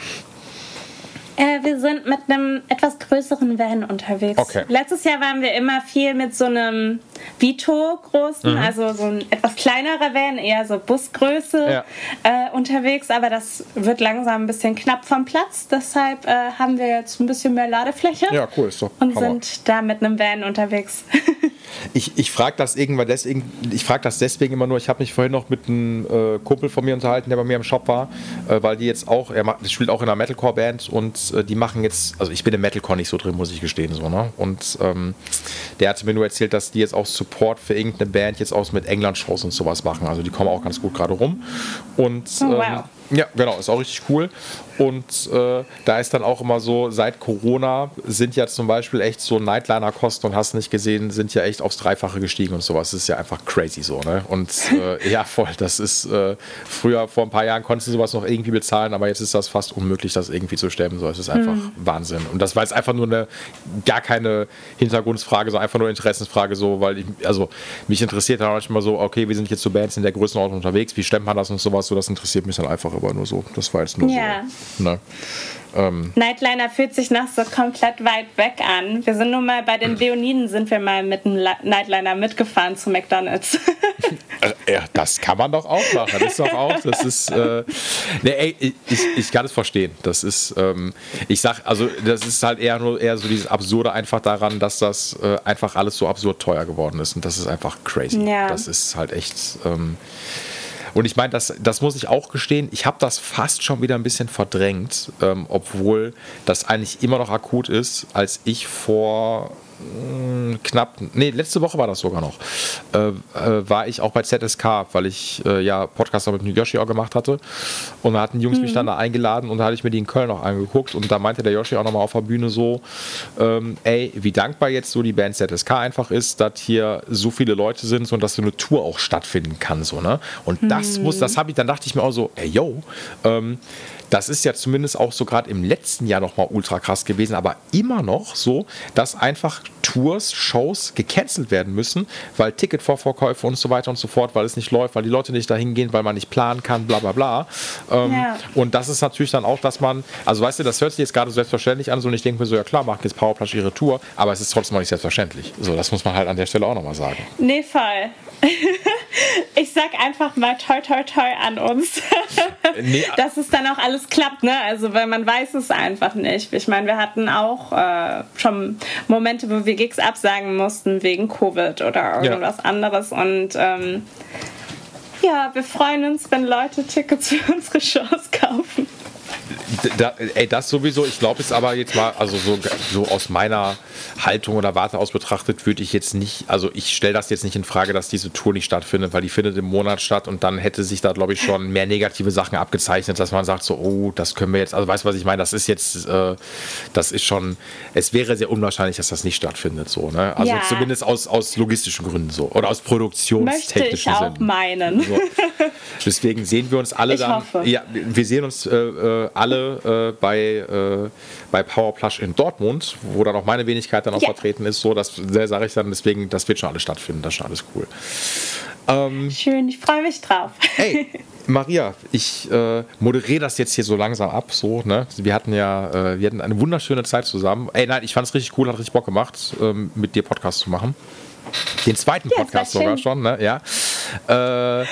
Äh, wir sind mit einem etwas größeren Van unterwegs. Okay. Letztes Jahr waren wir immer viel mit so einem Vito großen, mhm. also so ein etwas kleinerer Van, eher so Busgröße ja. äh, unterwegs, aber das wird langsam ein bisschen knapp vom Platz. Deshalb äh, haben wir jetzt ein bisschen mehr Ladefläche. Ja, cool, ist doch. Und Hammer. sind da mit einem Van unterwegs. [laughs] ich ich frage das irgendwann deswegen, ich frage das deswegen immer nur, ich habe mich vorhin noch mit einem äh, Kumpel von mir unterhalten, der bei mir im Shop war, äh, weil die jetzt auch, er macht, spielt auch in einer Metalcore-Band und äh, die machen jetzt, also ich bin im Metalcore nicht so drin, muss ich gestehen, so, ne? Und ähm, der hatte mir nur erzählt, dass die jetzt auch Support für irgendeine Band jetzt aus mit England-Shows und sowas machen. Also die kommen auch ganz gut gerade rum. Und oh, wow. ähm, Ja, genau, ist auch richtig cool. Und äh, da ist dann auch immer so, seit Corona sind ja zum Beispiel echt so Nightliner-Kosten und hast nicht gesehen, sind ja echt aufs Dreifache gestiegen und sowas. Das ist ja einfach crazy so, ne? Und [laughs] äh, ja, voll, das ist äh, früher, vor ein paar Jahren konntest du sowas noch irgendwie bezahlen, aber jetzt ist das fast unmöglich, das irgendwie zu stemmen. So, es ist einfach mhm. Wahnsinn. Und das war jetzt einfach nur eine, gar keine Hintergrundfrage, sondern einfach nur Interessensfrage, so, weil ich, also mich interessiert dann manchmal so, okay, wir sind jetzt zu so Bands in der Größenordnung unterwegs, wie stemmt man das und sowas, so, das interessiert mich dann einfach aber nur so. Das war jetzt nur ja. so. Ne? Ähm. Nightliner fühlt sich noch so komplett weit weg an. Wir sind nur mal bei den Leoniden, sind wir mal mit einem Nightliner mitgefahren zu McDonalds. Äh, [laughs] ja, das kann man doch auch machen. Das ist doch auch, das ist, äh, nee, ey, ich, ich kann es verstehen. Das ist, ähm, ich sag, also das ist halt eher nur eher so dieses Absurde einfach daran, dass das äh, einfach alles so absurd teuer geworden ist und das ist einfach crazy. Ja. Das ist halt echt. Ähm, und ich meine, das, das muss ich auch gestehen, ich habe das fast schon wieder ein bisschen verdrängt, ähm, obwohl das eigentlich immer noch akut ist, als ich vor knapp, nee, letzte Woche war das sogar noch, äh, äh, war ich auch bei ZSK, weil ich äh, ja Podcaster mit Yoshi auch gemacht hatte. Und da hatten die Jungs mhm. mich dann da eingeladen und da hatte ich mir die in Köln noch angeguckt und da meinte der Yoshi auch nochmal auf der Bühne so, ähm, ey, wie dankbar jetzt so die Band ZSK einfach ist, dass hier so viele Leute sind und dass so eine Tour auch stattfinden kann, so, ne? Und das mhm. muss, das habe ich, dann dachte ich mir auch so, ey, yo, ähm, das ist ja zumindest auch so gerade im letzten Jahr nochmal ultra krass gewesen, aber immer noch so, dass einfach Tours, Shows gecancelt werden müssen, weil Ticketvorverkäufe und so weiter und so fort, weil es nicht läuft, weil die Leute nicht dahin gehen, weil man nicht planen kann, bla bla bla. Ähm, ja. Und das ist natürlich dann auch, dass man, also weißt du, das hört sich jetzt gerade so selbstverständlich an, so und ich denke mir so, ja klar, machen jetzt Powerplush ihre Tour, aber es ist trotzdem noch nicht selbstverständlich. So, das muss man halt an der Stelle auch nochmal sagen. Nee, voll. [laughs] ich sag einfach mal toi toi toi an uns. nee, [laughs] dass es dann auch alles klappt, ne? Also weil man weiß es einfach nicht. Ich meine, wir hatten auch äh, schon Momente, wo wir Gigs absagen mussten wegen Covid oder irgendwas ja. anderes und ähm, ja, wir freuen uns, wenn Leute Tickets für [laughs] unsere Shows kaufen da, ey, das sowieso. Ich glaube es aber jetzt mal, also so, so aus meiner Haltung oder Warte aus betrachtet, würde ich jetzt nicht, also ich stelle das jetzt nicht in Frage, dass diese Tour nicht stattfindet, weil die findet im Monat statt und dann hätte sich da, glaube ich, schon mehr negative Sachen abgezeichnet, dass man sagt so, oh, das können wir jetzt, also weißt du, was ich meine? Das ist jetzt, äh, das ist schon, es wäre sehr unwahrscheinlich, dass das nicht stattfindet, so, ne? Also ja. zumindest aus, aus logistischen Gründen so oder aus produktionstechnischen Möchte ich auch Sinn. meinen. So. Deswegen sehen wir uns alle ich dann, hoffe. ja, wir sehen uns äh, äh äh, bei, äh, bei Powerplush in Dortmund, wo dann auch meine Wenigkeit dann auch ja. vertreten ist. So, das sage ich dann, deswegen, das wird schon alles stattfinden, das ist schon alles cool. Ähm, Schön, ich freue mich drauf. Hey, Maria, ich äh, moderiere das jetzt hier so langsam ab. So, ne? Wir hatten ja, äh, wir hatten eine wunderschöne Zeit zusammen. Ey, nein, ich fand es richtig cool, hat richtig Bock gemacht, ähm, mit dir Podcast zu machen. Den zweiten ja, Podcast sogar schon, ne? Ja. Äh,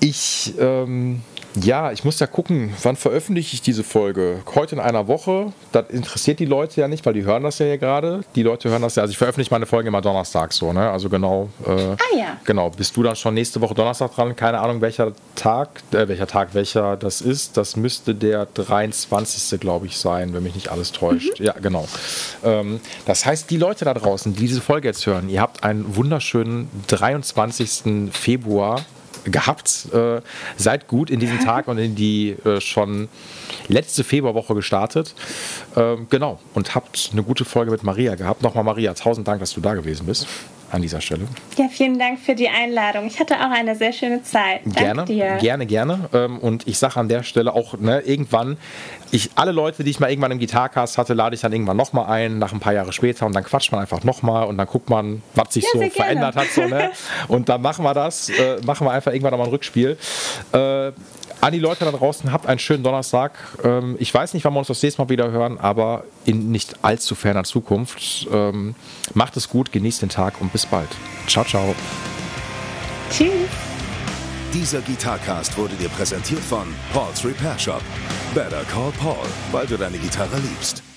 ich ähm, ja, ich muss ja gucken, wann veröffentliche ich diese Folge? Heute in einer Woche. Das interessiert die Leute ja nicht, weil die hören das ja hier gerade. Die Leute hören das ja. Also ich veröffentliche meine Folge immer donnerstags so, ne? Also genau. Äh, ah ja. Genau. Bist du dann schon nächste Woche Donnerstag dran? Keine Ahnung, welcher Tag, äh, welcher Tag, welcher das ist. Das müsste der 23. glaube ich sein, wenn mich nicht alles täuscht. Mhm. Ja, genau. Ähm, das heißt, die Leute da draußen, die diese Folge jetzt hören, ihr habt einen wunderschönen 23. Februar gehabt. Äh, seid gut in diesen Tag und in die äh, schon letzte Februarwoche gestartet. Ähm, genau, und habt eine gute Folge mit Maria gehabt. Nochmal Maria, tausend Dank, dass du da gewesen bist an dieser Stelle. Ja, vielen Dank für die Einladung. Ich hatte auch eine sehr schöne Zeit. Danke gerne, dir. gerne, gerne. Ähm, und ich sage an der Stelle auch, ne, irgendwann, ich, alle Leute, die ich mal irgendwann im Gitarcast hatte, lade ich dann irgendwann nochmal ein, nach ein paar Jahre später und dann quatscht man einfach nochmal und dann guckt man, was sich ja, so verändert hat. So, ne? [laughs] Und dann machen wir das, äh, machen wir einfach irgendwann nochmal ein Rückspiel. Äh, an die Leute da draußen, habt einen schönen Donnerstag. Ähm, ich weiß nicht, wann wir uns das nächste Mal wieder hören, aber in nicht allzu ferner Zukunft. Ähm, macht es gut, genießt den Tag und bis bald. Ciao, ciao. Tschüss. Dieser Gitarcast wurde dir präsentiert von Paul's Repair Shop. Better call Paul, weil du deine Gitarre liebst.